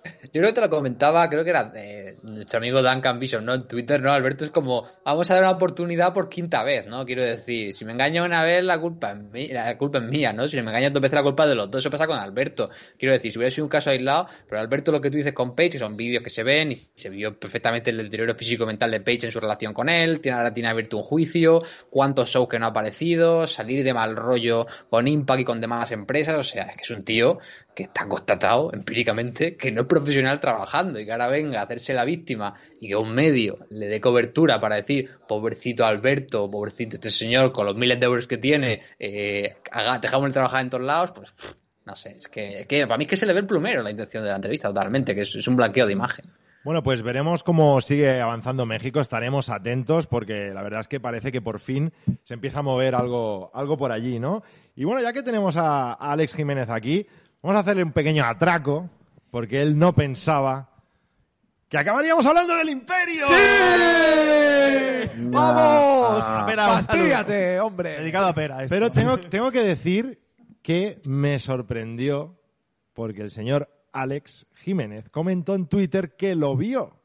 yo creo que te lo comentaba, creo que era de nuestro amigo Duncan Vision, ¿no? En Twitter, ¿no? Alberto es como, vamos a dar una oportunidad por quinta vez, ¿no? Quiero decir, si me engaña una vez, la culpa es mía, la culpa es mía, ¿no? Si me engañas dos veces, la culpa de los dos. Eso pasa con Alberto. Quiero decir, si hubiera sido un caso aislado, pero Alberto lo que tú dices con Page, que son vídeos que se ven y se vio perfectamente el deterioro físico-mental de Page en su relación con él, tiene, ahora tiene abierto un juicio, cuántos shows que no ha aparecido, salir de mal rollo con Impact y con demás empresas, o sea, es que es un tío que está constatado empíricamente que no es profesional trabajando y que ahora venga a hacerse la víctima y que un medio le dé cobertura para decir, pobrecito Alberto, pobrecito este señor con los miles de euros que tiene, eh, haga, dejamos el trabajar en todos lados, pues pff, no sé, es que, es que para mí es que se le ve el plumero la intención de la entrevista totalmente, que es, es un blanqueo de imagen. Bueno, pues veremos cómo sigue avanzando México, estaremos atentos porque la verdad es que parece que por fin se empieza a mover algo, algo por allí, ¿no? Y bueno, ya que tenemos a, a Alex Jiménez aquí, vamos a hacerle un pequeño atraco porque él no pensaba que acabaríamos hablando del imperio. ¡Vamos! Ah. Pera, un saludo. ¡Fastíate, hombre! Dedicado a Pera. esto. Pero tengo, tengo que decir que me sorprendió porque el señor Alex Jiménez comentó en Twitter que lo vio.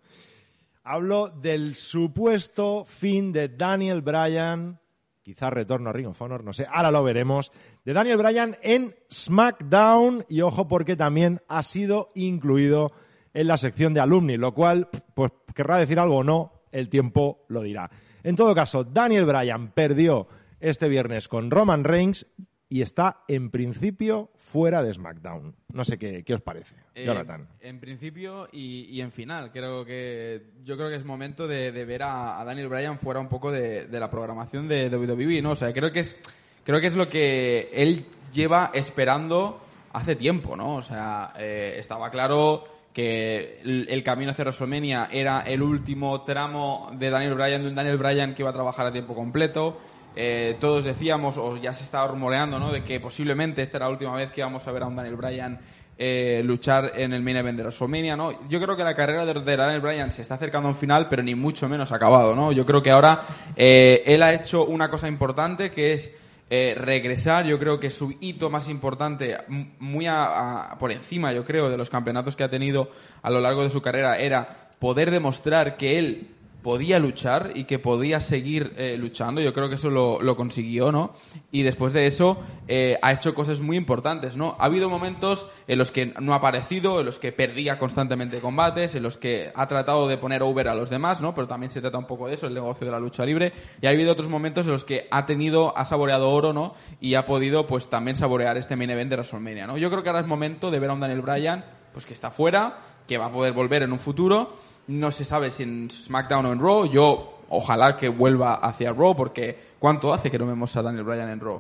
Hablo del supuesto fin de Daniel Bryan, quizás retorno a Ring of Honor, no sé, ahora lo veremos, de Daniel Bryan en SmackDown y ojo porque también ha sido incluido en la sección de alumni, lo cual pues querrá decir algo o no, el tiempo lo dirá. En todo caso, Daniel Bryan perdió este viernes con Roman Reigns y está en principio fuera de SmackDown. No sé qué, qué os parece, Eh, Jonathan. En principio y, y en final. Creo que yo creo que es momento de, de ver a, a Daniel Bryan fuera un poco de, de la programación de WWE, ¿no? O sea, creo que es creo que es lo que él lleva esperando hace tiempo, ¿no? O sea, eh, estaba claro que el, camino hacia WrestleMania era el último tramo de Daniel Bryan, de un Daniel Bryan que iba a trabajar a tiempo completo. Eh, todos decíamos, o ya se estaba rumoreando, ¿no? De que posiblemente esta era la última vez que íbamos a ver a un Daniel Bryan eh, luchar en el main event de WrestleMania, ¿no? Yo creo que la carrera de, Daniel Bryan se está acercando a un final, pero ni mucho menos acabado, ¿no? Yo creo que ahora eh, él ha hecho una cosa importante que es eh, regresar. Yo creo que su hito más importante, muy a- a- por encima, yo creo, de los campeonatos que ha tenido a lo largo de su carrera, era poder demostrar que él podía luchar y que podía seguir eh, luchando. Yo creo que eso lo, lo consiguió, ¿no? Y después de eso eh, ha hecho cosas muy importantes, ¿no? Ha habido momentos en los que no ha aparecido, en los que perdía constantemente combates, en los que ha tratado de poner over a los demás, ¿no? Pero también se trata un poco de eso, el negocio de la lucha libre. Y ha habido otros momentos en los que ha tenido, ha saboreado oro, ¿no? Y ha podido, pues, también saborear este main event de WrestleMania, ¿no? Yo creo que ahora es momento de ver a un Daniel Bryan, pues, que está fuera, que va a poder volver en un futuro. No se sabe si en SmackDown o en Raw. Yo ojalá que vuelva hacia Raw porque ¿cuánto hace que no vemos a Daniel Bryan en Raw?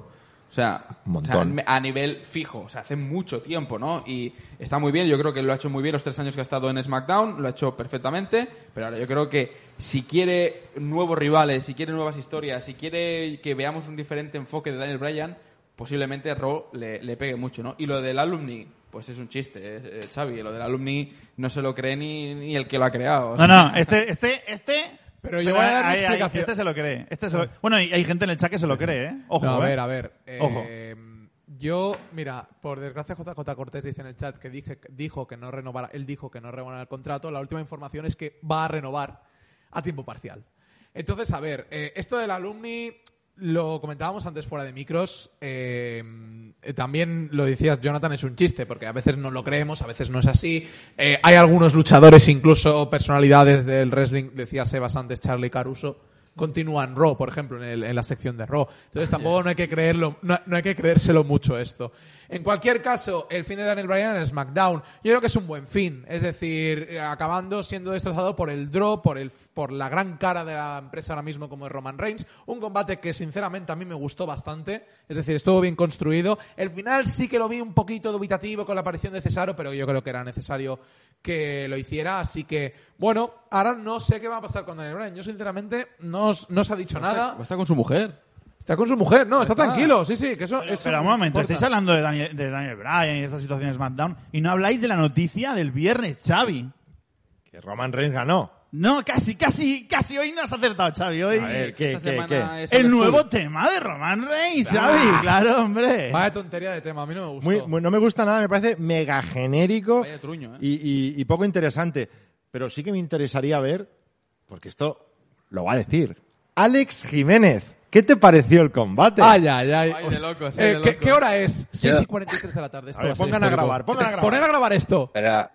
O sea, o a nivel fijo, o sea, hace mucho tiempo, ¿no? Y está muy bien, yo creo que lo ha hecho muy bien los tres años que ha estado en SmackDown, lo ha hecho perfectamente, pero ahora yo creo que si quiere nuevos rivales, si quiere nuevas historias, si quiere que veamos un diferente enfoque de Daniel Bryan, posiblemente Raw le, le pegue mucho, ¿no? Y lo del alumni, pues es un chiste, eh, Xavi, lo del alumni no se lo cree ni, ni el que lo ha creado. o No, sea, no, este, este, este. Pero yo voy a dar ahí, explicación. Este se lo cree. Este se lo- Bueno, y hay gente en el chat que se lo cree, ¿eh? Ojo, No, a ¿eh? ver, a ver. Ojo. eh, Yo, mira, por desgracia JJ Cortés dice en el chat que dije, dijo que no renovará, él dijo que no renovará el contrato. La última información es que va a renovar a tiempo parcial. Entonces, a ver, eh, esto del alumni lo comentábamos antes fuera de micros. eh, eh, también lo decías, Jonathan, es un chiste, porque a veces no lo creemos, a veces no es así. Eh, hay algunos luchadores, incluso personalidades del wrestling, decía Sebas antes, Charlie Caruso, continúan Raw, por ejemplo, en, el- en la sección de Raw. Entonces tampoco no hay que creerlo, no, no hay que creérselo mucho esto. En cualquier caso, el fin de Daniel Bryan en SmackDown, yo creo que es un buen fin. Es decir, acabando siendo destrozado por el draw, por, el, por la gran cara de la empresa ahora mismo como es Roman Reigns. Un combate que sinceramente a mí me gustó bastante. Es decir, estuvo bien construido. El final sí que lo vi un poquito dubitativo con la aparición de Cesaro, pero yo creo que era necesario que lo hiciera. Así que, bueno, ahora no sé qué va a pasar con Daniel Bryan. Yo sinceramente no, no os ha dicho nada. está con su mujer. Está con su mujer, no, está Está. tranquilo, sí, sí, que eso, Pero, eso pero un momento, importa. estáis hablando de Daniel, de Daniel Bryan y de esta situación de SmackDown y no habláis de la noticia del viernes, Xavi. Que Roman Reigns ganó. No, casi, casi, casi hoy no has acertado, Xavi. Hoy A ver, ¿qué, qué, el nuevo tema de Roman Reigns, Xavi. Claro, hombre. Vaya tontería de tema, a mí no me gustó. Muy- muy- no me gusta nada, me parece mega genérico Vaya truño, ¿eh? y, y- y poco interesante. Pero sí que me interesaría ver, porque esto lo va a decir, Alex Jiménez. ¿Qué te pareció el combate? Ay, ay, ay. Ay, de Os- locos, eh, ay, de ¿qué, locos. qué hora es? 6 Yo- y 43 de la tarde. Esto A ver, pongan a grabar, pongan a grabar. Poner a grabar esto. Pero,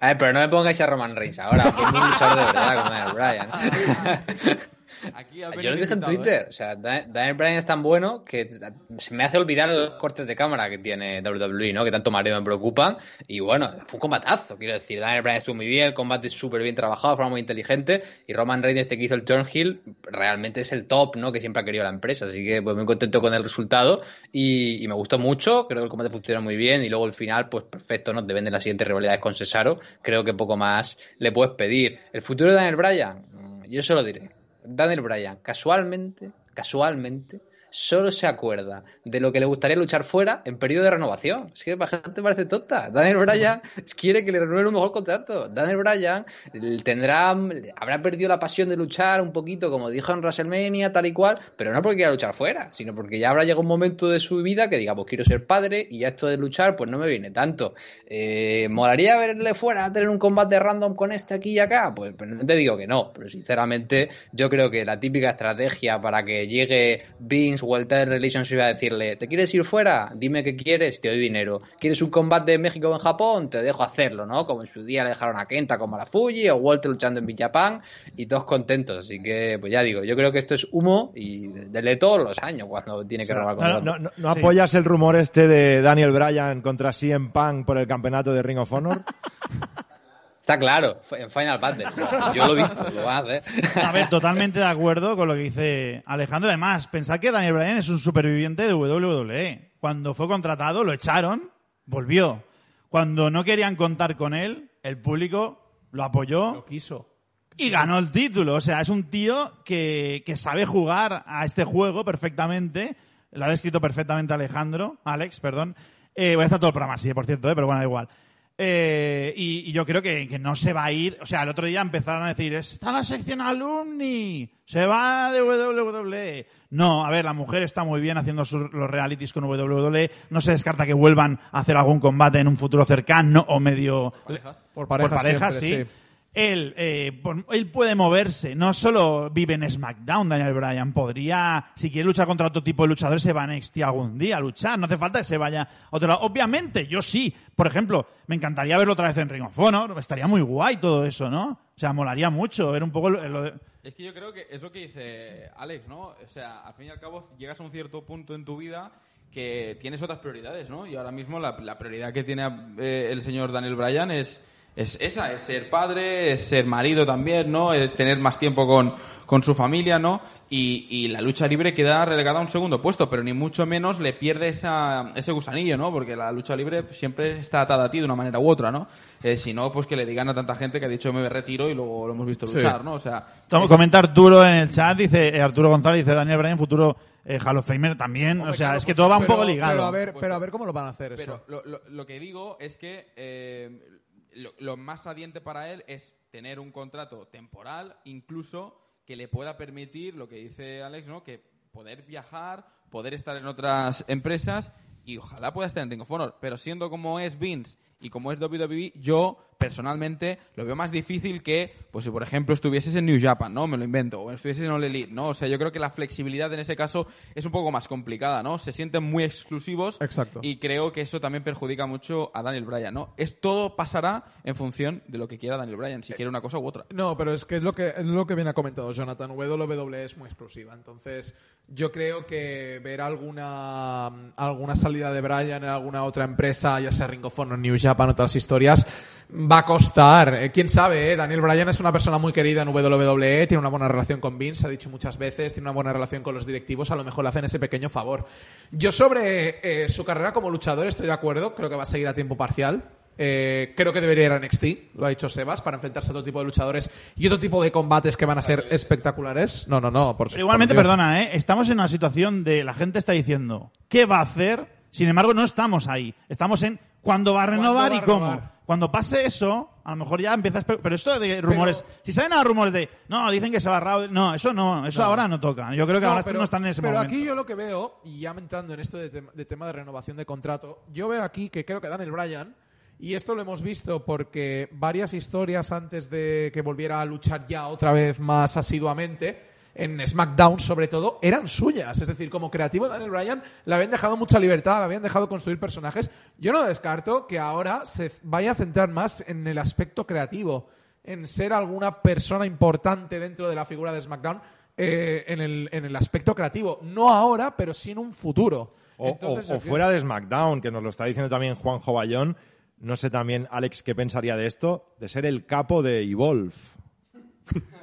ver, pero no me pongáis a Roman Reigns ahora, que es un luchador de verdad como Daniel Bryan. Aquí Yo lo dije en invitado, ¿eh? Twitter, o sea, Dan- Daniel Bryan es tan bueno que se me hace olvidar los cortes de cámara que tiene WWE, ¿no? Que tanto mareo me preocupan. Y bueno, fue un combatazo, quiero decir. Daniel Bryan estuvo muy bien, el combate súper bien trabajado, de forma muy inteligente. Y Roman Reigns, este que hizo el Turnhill, realmente es el top, ¿no? Que siempre ha querido la empresa. Así que pues muy contento con el resultado. Y, y me gustó mucho, creo que el combate funcionó muy bien. Y luego el final, pues perfecto, ¿no? Depende de las siguientes rivalidades con Cesaro. Creo que poco más le puedes pedir. El futuro de Daniel Bryan, mm, yo se lo diré. Daniel Bryan, casualmente, casualmente, solo se acuerda de lo que le gustaría luchar fuera en periodo de renovación. Es que la gente parece tonta. Daniel Bryan quiere que le renueve un mejor contrato. Daniel Bryan tendrá, habrá perdido la pasión de luchar un poquito, como dijo en WrestleMania, tal y cual, pero no porque quiera luchar fuera, sino porque ya habrá llegado un momento de su vida que diga, pues quiero ser padre y ya esto de luchar, pues no me viene tanto. Eh, ¿Molaría verle fuera a tener un combate random con este aquí y acá? Pues, pues no te digo que no, pero sinceramente yo creo que la típica estrategia para que llegue Vince o el Relationship a decirle, ¿te quieres ir fuera? Dime qué quieres, te doy dinero. ¿Quieres un combate en México o en Japón? Te dejo hacerlo, ¿no? Como en su día le dejaron a Kenta con Fuji o Walter luchando en Japan y todos contentos. Así que, pues ya digo, yo creo que esto es humo y de todos los años cuando tiene que robar no, no, no, no apoyas el rumor este de Daniel Bryan contra CM Punk por el campeonato de Ring of Honor? Está claro, en Final Battle. Yo lo he visto, lo vas a hacer. A ver, totalmente de acuerdo con lo que dice Alejandro. Además, pensad que Daniel Bryan es un superviviente de WWE. Cuando fue contratado, lo echaron, volvió. Cuando no querían contar con él, el público lo apoyó. Lo quiso. Y ganó el título. O sea, es un tío que, que sabe jugar a este juego perfectamente. Lo ha descrito perfectamente Alejandro, Alex, perdón. Eh, voy a estar todo el programa así, por cierto, eh, pero bueno, da igual. Eh, y, yo creo que, no se va a ir. O sea, el otro día empezaron a decir, está la sección alumni, se va de WWE. No, a ver, la mujer está muy bien haciendo los realities con WWE. No se descarta que vuelvan a hacer algún combate en un futuro cercano o medio. Por parejas. sí él, eh, él puede moverse, no solo vive en SmackDown, Daniel Bryan, podría, si quiere luchar contra otro tipo de luchadores, se va a NXT algún día a luchar, no hace falta que se vaya a otro lado. Obviamente, yo sí, por ejemplo, me encantaría verlo otra vez en Ring of Honor, estaría muy guay todo eso, ¿no? O sea, molaría mucho ver un poco lo de... Es que yo creo que es lo que dice Alex, ¿no? O sea, al fin y al cabo llegas a un cierto punto en tu vida que tienes otras prioridades, ¿no? Y ahora mismo la, prioridad que tiene eh, el señor Daniel Bryan es es esa, es ser padre, es ser marido también, ¿no? Es tener más tiempo con, con su familia, ¿no? Y, y, la lucha libre queda relegada a un segundo puesto, pero ni mucho menos le pierde esa, ese gusanillo, ¿no? Porque la lucha libre siempre está atada a ti de una manera u otra, ¿no? Eh, si no, pues que le digan a tanta gente que ha dicho me retiro y luego lo hemos visto luchar, ¿no? O sea... Comenta Arturo en el chat, dice eh, Arturo González, dice Daniel Bryan, futuro eh, Hall of Famer también. o sea, es que todo va un poco ligado. Pero a, ver, pero a ver cómo lo van a hacer pero Lo, lo, lo, que digo es que... Eh, lo, más saliente para él es tener un contrato temporal, incluso que le pueda permitir, lo que dice Alex, ¿no? que poder viajar, poder estar en otras empresas y ojalá pueda estar en Ring of Honor. Pero siendo como es Vince y como es WWE, yo personalmente lo veo más difícil que, pues si por ejemplo estuvieses en New Japan, ¿no? Me lo invento, o estuvieses en All Elite, ¿no? O sea, yo creo que la flexibilidad en ese caso es un poco más complicada, ¿no? Se sienten muy exclusivos Exacto. y creo que eso también perjudica mucho a Daniel Bryan, ¿no? Es todo pasará en función de lo que quiera Daniel Bryan, si quiere una cosa u otra. No, pero es que es lo que es lo que bien ha comentado Jonathan, WWE es muy exclusiva, entonces yo creo que ver alguna alguna salida de Bryan en alguna otra empresa, ya sea Ring of Honor, New Japan, otras historias, va a costar. Eh, Quién sabe, eh? Daniel Bryan es una persona muy querida en WWE, tiene una buena relación con Vince, ha dicho muchas veces, tiene una buena relación con los directivos, a lo mejor le hacen ese pequeño favor. Yo sobre eh, su carrera como luchador estoy de acuerdo, creo que va a seguir a tiempo parcial. Creo que debería ir a NXT, lo ha dicho Sebas, para enfrentarse a otro tipo de luchadores y otro tipo de combates que van a ser espectaculares. No, no, no, por Pero igualmente, perdona, ¿eh? estamos en una situación de la gente está diciendo, ¿qué va a hacer? Sin embargo, no estamos ahí. Estamos en cuándo va a renovar y cómo. Cuando pase eso, a lo mejor ya empiezas. Pero esto de rumores. si salen a rumores de. No, dicen que se va a. No, eso no. Eso ahora no toca. Yo creo que ahora no están en ese momento. Pero aquí yo lo que veo, y ya entrando en esto de, tema de renovación de contrato, yo veo aquí que creo que Daniel Bryan. Y esto lo hemos visto porque varias historias antes de que volviera a luchar ya otra vez más asiduamente en SmackDown sobre todo, eran suyas. Es decir, como creativo Daniel Bryan le habían dejado mucha libertad, le habían dejado construir personajes. Yo no descarto que ahora se vaya a centrar más en el aspecto creativo, en ser alguna persona importante dentro de la figura de SmackDown eh, en, el, en el aspecto creativo. No ahora, pero sí en un futuro. O, fuera de SmackDown, que nos lo está diciendo también Juan Jovallón. No sé también, Alex, qué pensaría de esto, de ser el capo de Evolve.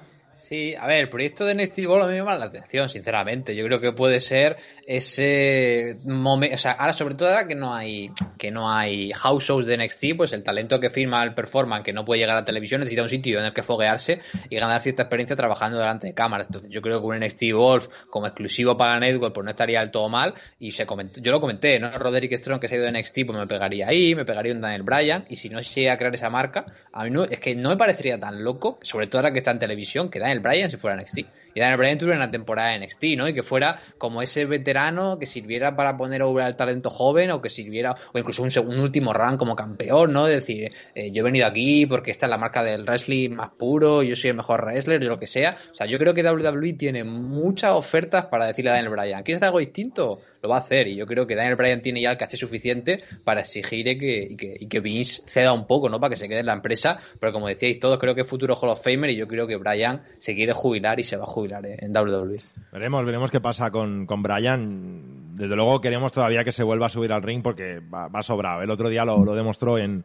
Sí, a ver, el proyecto de Next Ball a mí me llama la atención, sinceramente. Yo creo que puede ser ese momento, o sea, ahora sobre todo ahora que no hay, que no hay house shows de NXT, pues el talento que firma el performance, que no puede llegar a televisión, necesita un sitio en el que foguearse y ganar cierta experiencia trabajando delante de cámaras. Entonces yo creo que un NXT Wolf como exclusivo para Network pues no estaría del todo mal y se comentó, yo lo comenté, ¿no? Roderick Strong que se ha ido de NXT pues me pegaría ahí, me pegaría un Daniel Bryan y si no se llega a crear esa marca, a mí no, es que no me parecería tan loco, sobre todo ahora que está en televisión, que Daniel Bryan si fuera NXT y Daniel Bryan tuviera una temporada en NXT, ¿no? Y que fuera como ese veterano que sirviera para poner over al talento joven o que sirviera, o incluso un, un último run como campeón, ¿no? Decir, eh, yo he venido aquí porque esta es la marca del wrestling más puro, yo soy el mejor wrestler, yo lo que sea. O sea, yo creo que WWE tiene muchas ofertas para decirle a Daniel Bryan, ¿quieres algo distinto? Lo va a hacer y yo creo que Daniel Bryan tiene ya el caché suficiente para exigir que, que, que Vince ceda un poco, ¿no? Para que se quede en la empresa, pero como decíais todos, creo que es futuro Hall of Famer y yo creo que Bryan se quiere jubilar y se va a jubilar en WWE. Veremos, veremos qué pasa con, con Bryan. Desde luego queremos todavía que se vuelva a subir al ring porque va, sobrado. El otro día lo, lo demostró en,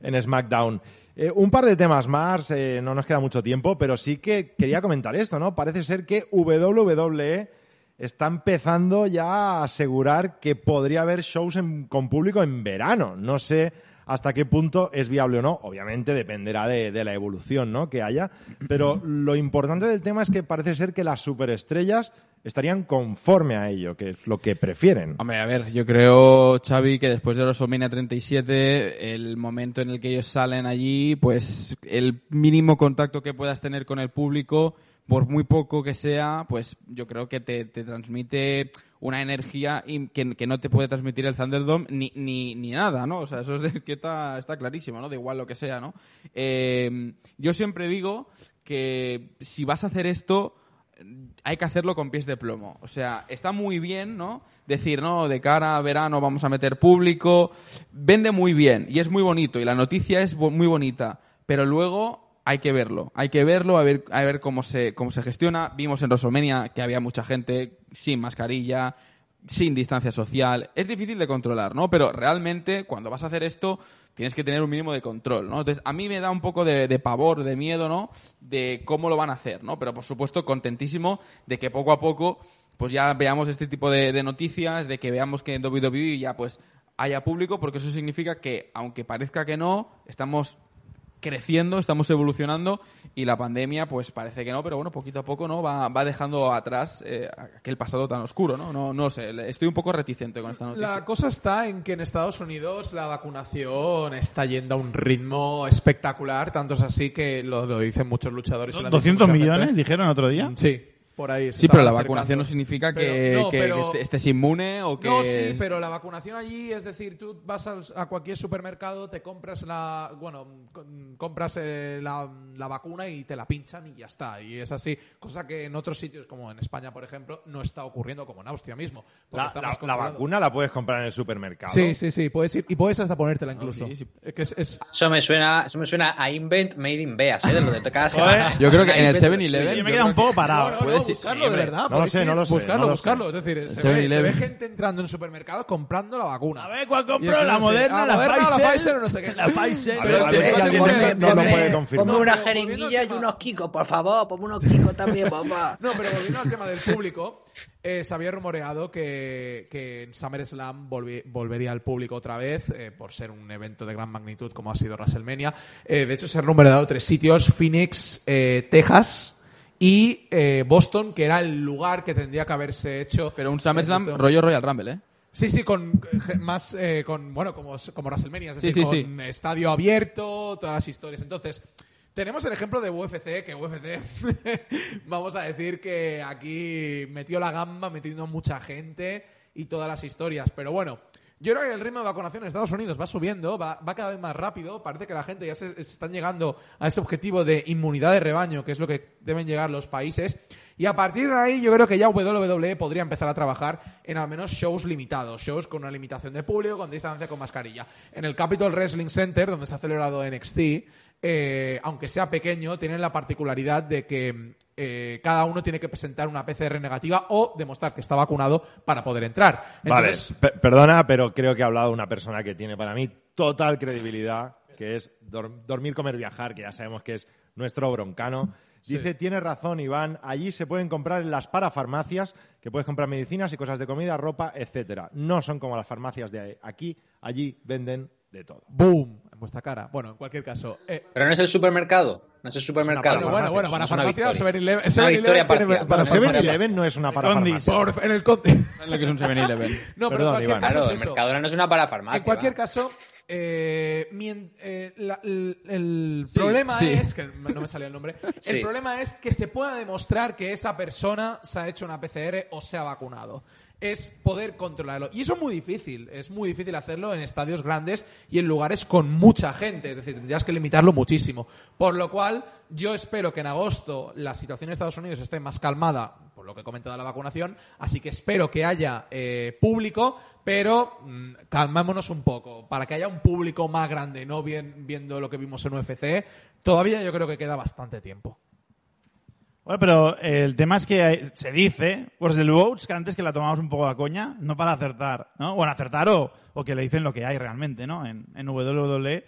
en SmackDown. Eh, un par de temas más, eh, no nos queda mucho tiempo, pero sí que quería comentar esto, ¿no? Parece ser que WWE está empezando ya a asegurar que podría haber shows con público en verano. No sé hasta qué punto es viable o no. Obviamente dependerá de, de la evolución ¿no? que haya. Pero lo importante del tema es que parece ser que las superestrellas estarían conforme a ello, que es lo que prefieren. Hombre, a ver, yo creo, Xavi, que después de WrestleMania 37, el momento en el que ellos salen allí, pues el mínimo contacto que puedas tener con el público, por muy poco que sea, pues yo creo que te, te transmite una energía que, que no te puede transmitir el Thunderdome ni, ni, ni nada, ¿no? O sea, eso es de que está, está clarísimo, ¿no? Da igual lo que sea, ¿no? Eh, yo siempre digo que si vas a hacer esto, hay que hacerlo con pies de plomo. O sea, está muy bien, ¿no? Decir, no, de cara a verano vamos a meter público. Vende muy bien y es muy bonito y la noticia es muy bonita. Pero luego hay que verlo. Hay que verlo, a ver, a ver cómo se, cómo se gestiona. Vimos en WrestleMania que había mucha gente sin mascarilla, sin distancia social. Es difícil de controlar, ¿no? Pero realmente, cuando vas a hacer esto, tienes que tener un mínimo de control, ¿no? Entonces, a mí me da un poco de, de pavor, de miedo, ¿no? De cómo lo van a hacer, ¿no? Pero, por supuesto, contentísimo de que poco a poco, pues ya veamos este tipo de, noticias, de que veamos que en WWE ya, pues, haya público, porque eso significa que, aunque parezca que no, estamos creciendo, estamos evolucionando y la pandemia pues parece que no, pero bueno, poquito a poco no va, va dejando atrás eh, aquel pasado tan oscuro, ¿no? ¿no? No sé, le- estoy un poco reticente con esta noticia. La cosa está en que en Estados Unidos la vacunación está yendo a un ritmo espectacular, tanto es así que lo, lo dicen muchos luchadores. y lo han dicho 200 mucha millones, gente. dijeron otro día. Sí, por ahí. Sí, pero la acercando. vacunación no significa que, Pero- no, que- pero- que estés inmune o que... No, sí, pero la vacunación allí, es decir, tú vas a, cualquier supermercado, te compras la, bueno, con- compras eh, la, la vacuna y te la pinchan y ya está. Y es así, cosa que en otros sitios, como en España, por ejemplo, no está ocurriendo, como en Austria mismo. porque La, la- la vacuna la puedes comprar en el supermercado. Sí, sí, sí, puedes ir y puedes hasta ponértela incluso. sí, sí. Es que es- es- Eso me suena, eso me suena a Invent Made in Beas, ¿eh? De lo de cada semana. Yo creo que en el Invent 7-Eleven... Yo me queda un poco parado. No, no, Puedes no, ir- buscarlo sí, de verdad. No lo sé, no lo sé, Buscarlo, no lo buscarlo. sé. Es decir, se ve, 7-Eleven. se ve gente entrando en supermercados comprando la vacuna. A ver, ¿cuál compro? entonces, ¿La Moderna, ah, la, Moderna, Pfizer? la Pfizer o no sé qué. La Pfizer. A ver, a ver Pero- si alguien pero- no, no lo pero- puede confirmar. Ponme una Pero jeringuilla y unos kikos, por favor, ponme unos kikos también, papá. No, pero volviendo al tema del público, eh, se había rumoreado que, que en SummerSlam volvi- volvería al público otra vez, eh, por ser un evento de gran magnitud como ha sido WrestleMania. Eh, de hecho, se han rumoreado tres sitios, Phoenix, eh, Texas y eh, Boston, que era el lugar que tendría que haberse hecho. Pero un SummerSlam Justo- rollo Royal Rumble, ¿eh? Sí, sí, con eh, más, eh, con, bueno, como, como WrestleMania, es Sí, decir, sí, con estadio abierto, todas las historias. Entonces, tenemos el ejemplo de UFC, que UFC, vamos a decir que aquí metió la gamba, metiendo mucha gente y todas las historias. Pero bueno, yo creo que el ritmo de vacunación en Estados Unidos va subiendo, va, va cada vez más rápido. Parece que la gente ya se, se están llegando a ese objetivo de inmunidad de rebaño, que es lo que deben llegar los países. Y a partir de ahí yo creo que ya WWE podría empezar a trabajar en al menos shows limitados, shows con una limitación de público, con distancia, con mascarilla. En el Capitol Wrestling Center, donde se ha celebrado NXT, eh, aunque sea pequeño, tienen la particularidad de que eh, cada uno tiene que presentar una PCR negativa o demostrar que está vacunado para poder entrar. Entonces, Vale, pe- perdona, pero creo que ha hablado una persona que tiene para mí total credibilidad, que es dor- dormir, comer, viajar, que ya sabemos que es nuestro broncano. Dice, tiene razón Iván, allí se pueden comprar en las parafarmacias, que puedes comprar medicinas y cosas de comida, ropa, etcétera. No son como las farmacias de aquí, allí venden de todo. ¡Boom! En vuestra cara. Bueno, en cualquier caso. eh, Pero no es el supermercado. No es el supermercado. bueno, bueno, bueno, para Es una farmacia, victoria. 7-Eleven. Una 7-Eleven victoria tiene- parcial. para Bueno, farmacia. 7-Eleven no es una Condis. parafarmacia. Por- en el conte. Es lo que es un 7-Eleven. No, pero Perdón, en cualquier Iván. caso Claro, es el. Mercadona no es una parafarmacia. En cualquier va. caso, eh, mien- eh, la- el, el Sí, problema sí. es que no me salía el nombre. El problema es que se pueda demostrar que esa persona se ha hecho una PCR o se ha vacunado. Es poder controlarlo. Y eso es muy difícil. Es muy difícil hacerlo en estadios grandes y en lugares con mucha gente. Es decir, tendrías que limitarlo muchísimo. Por lo cual, yo espero que en agosto la situación en Estados Unidos esté más calmada, lo que he comentado de la vacunación. Así que espero que haya eh, público, pero mm, calmémonos un poco. Para que haya un público más grande, no bien, viendo lo que vimos en UFC, todavía yo creo que queda bastante tiempo. Bueno, pero el tema es que se dice, pues el Votes, que antes que la tomamos un poco a coña, no para acertar, ¿no? Bueno, acertar o, o que le dicen lo que hay realmente, ¿no? En, en WWE.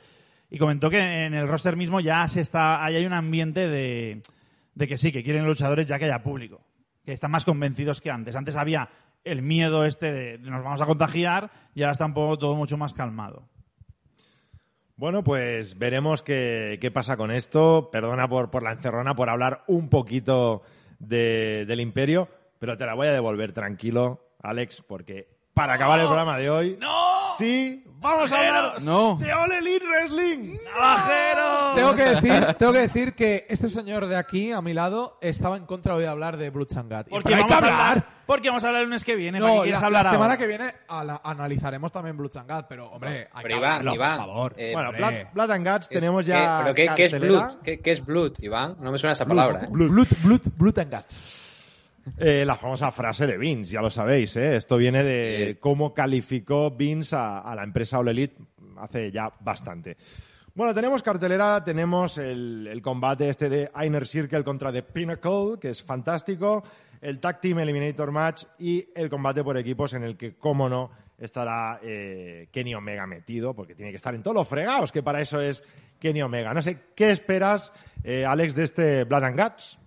Y comentó que en el roster mismo ya se está, ahí hay un ambiente de, de que sí, que quieren luchadores ya que haya público. Que están más convencidos que antes. Antes había el miedo este de nos vamos a contagiar y ahora está un poco todo mucho más calmado. Bueno, pues veremos qué, qué pasa con esto. Perdona por, por la encerrona, por hablar un poquito de- del imperio, pero te la voy a devolver tranquilo, Alex, porque para acabar el programa de hoy... ¡No! Sí, vamos a hablar No. de All Elite Wrestling. ¡Navajero! Tengo que decir, tengo que decir que este señor de aquí, a mi lado, estaba en contra hoy de hablar de Blood and Guts. Y Porque hay vamos, que a hablar, porque vamos a hablar el lunes que viene. ¿para qué No, quieres la, hablar la semana ahora? que viene ala- analizaremos también Blood and Guts, pero hombre, hay Pero que Iván, hablarlo, Iván, por favor. eh, Bueno, hombre. Blood, Blood and Guts Es- tenemos ¿qué- ya ¿Pero qué, qué es cartelera. Blood? ¿Qué, qué es Blood, Iván? No me suena esa palabra, ¿eh? Blood, Blood, Blood and Guts. Eh, la famosa frase de Vince, ya lo sabéis, ¿eh? Esto viene de cómo calificó Vince a, a la empresa All Elite hace ya bastante. Bueno, tenemos cartelera, tenemos el, el combate este de Inner Circle contra The Pinnacle, que es fantástico, el Tag Team Eliminator Match y el combate por equipos en el que, cómo no, estará eh, Kenny Omega metido, porque tiene que estar en todos los fregados, que para eso es Kenny Omega. No sé, ¿qué esperas, eh, Alex, de este Blood and Guts?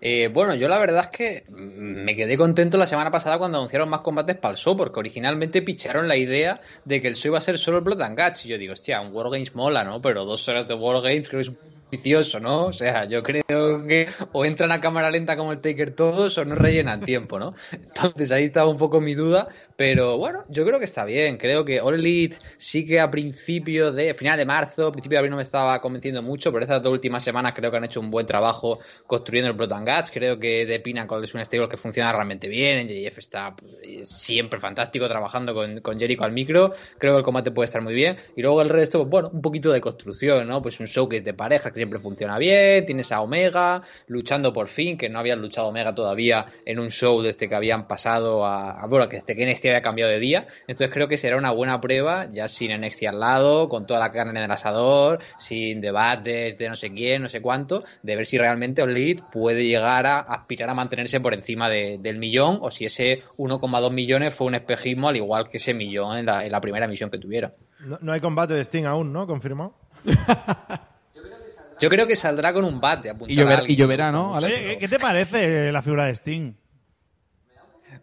Eh, bueno, yo la verdad es que mm, me quedé contento la semana pasada cuando anunciaron más combates para el show, porque originalmente picharon la idea de que el show iba a ser solo Blood and Guts. Y yo digo, hostia, un Wargames mola, ¿no? Pero dos horas de Wargames creo que es un vicioso, ¿no? O sea, yo creo que o entran a cámara lenta como el Taker todos o no rellenan tiempo, ¿no? Entonces ahí estaba un poco mi duda, pero bueno, yo creo que está bien. Creo que All Elite sí que a principio de, final de marzo, principio de abril no me estaba convenciendo mucho, pero estas dos últimas semanas creo que han hecho un buen trabajo construyendo el and Guts. Creo que The Pinnacle es un estilo que funciona realmente bien. JF está pues, siempre fantástico trabajando con, con Jericho al micro. Creo que el combate puede estar muy bien. Y luego el resto, pues, bueno, un poquito de construcción, ¿no? Pues un show que es de pareja que siempre funciona bien. Tienes a Omega luchando por fin, que no habían luchado Omega todavía en un show desde que habían pasado a, bueno, que desde que NXT había cambiado de día. Entonces creo que será una buena prueba, ya sin NXT al lado, con toda la carne en el asador, sin debates de no sé quién, no sé cuánto, de ver si realmente Elite puede llegar a aspirar a mantenerse por encima de- del millón o si ese 1,2 millones fue un espejismo al igual que ese millón en la, en la primera emisión que tuvieron. No, no hay combate de Sting aún, ¿no? ¿Confirmado? Yo creo que saldrá con un bate. Y, llover- y lloverá, ¿no, Alex? ¿qué, qué te parece la figura de Sting?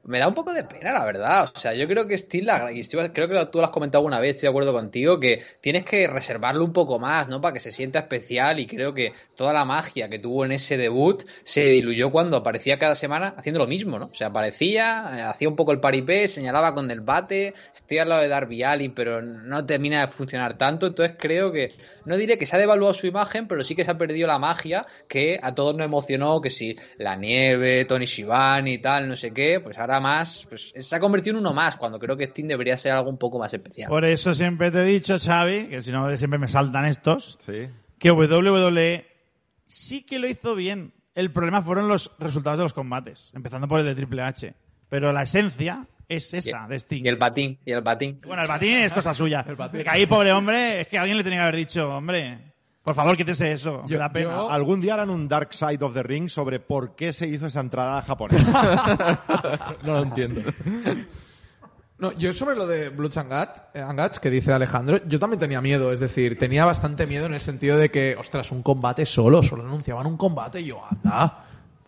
Me da un poco de pena, la verdad. O sea, yo creo que Steel, y creo que tú lo has comentado una vez, estoy de acuerdo contigo, que tienes que reservarlo un poco más, ¿no? Para que se sienta especial y creo que toda la magia que tuvo en ese debut se diluyó cuando aparecía cada semana haciendo lo mismo, ¿no? O sea, aparecía, eh, hacía un poco el paripé, señalaba con el bate, estoy al lado de Darby Allin, pero no termina de funcionar tanto, entonces creo que, no diré que se ha devaluado su imagen, pero sí que se ha perdido la magia que a todos nos emocionó, que si la nieve, Tony Shivani y tal, no sé qué, pues ahora más, pues se ha convertido en uno más, cuando creo que Steam debería ser algo un poco más especial. Por eso siempre te he dicho, Xavi, que si no siempre me saltan estos, Sí. que WWE sí que lo hizo bien. El problema fueron los resultados de los combates, empezando por el de Triple H. Pero la esencia es esa, de Sting. Y el batín, y el batín. Bueno, el batín es cosa suya. El batín. De que ahí, pobre hombre, es que alguien le tenía que haber dicho, hombre, por favor, quítese eso, me Yo- da pena. yo- Algún día harán un Dark Side of the Ring sobre por qué se hizo esa entrada japonesa. no lo entiendo. No, yo sobre lo de Bloods and Guts, eh, and Guts, que dice Alejandro, yo también tenía miedo, es decir, tenía bastante miedo en el sentido de que, ostras, un combate solo, solo anunciaban un combate y yo, anda.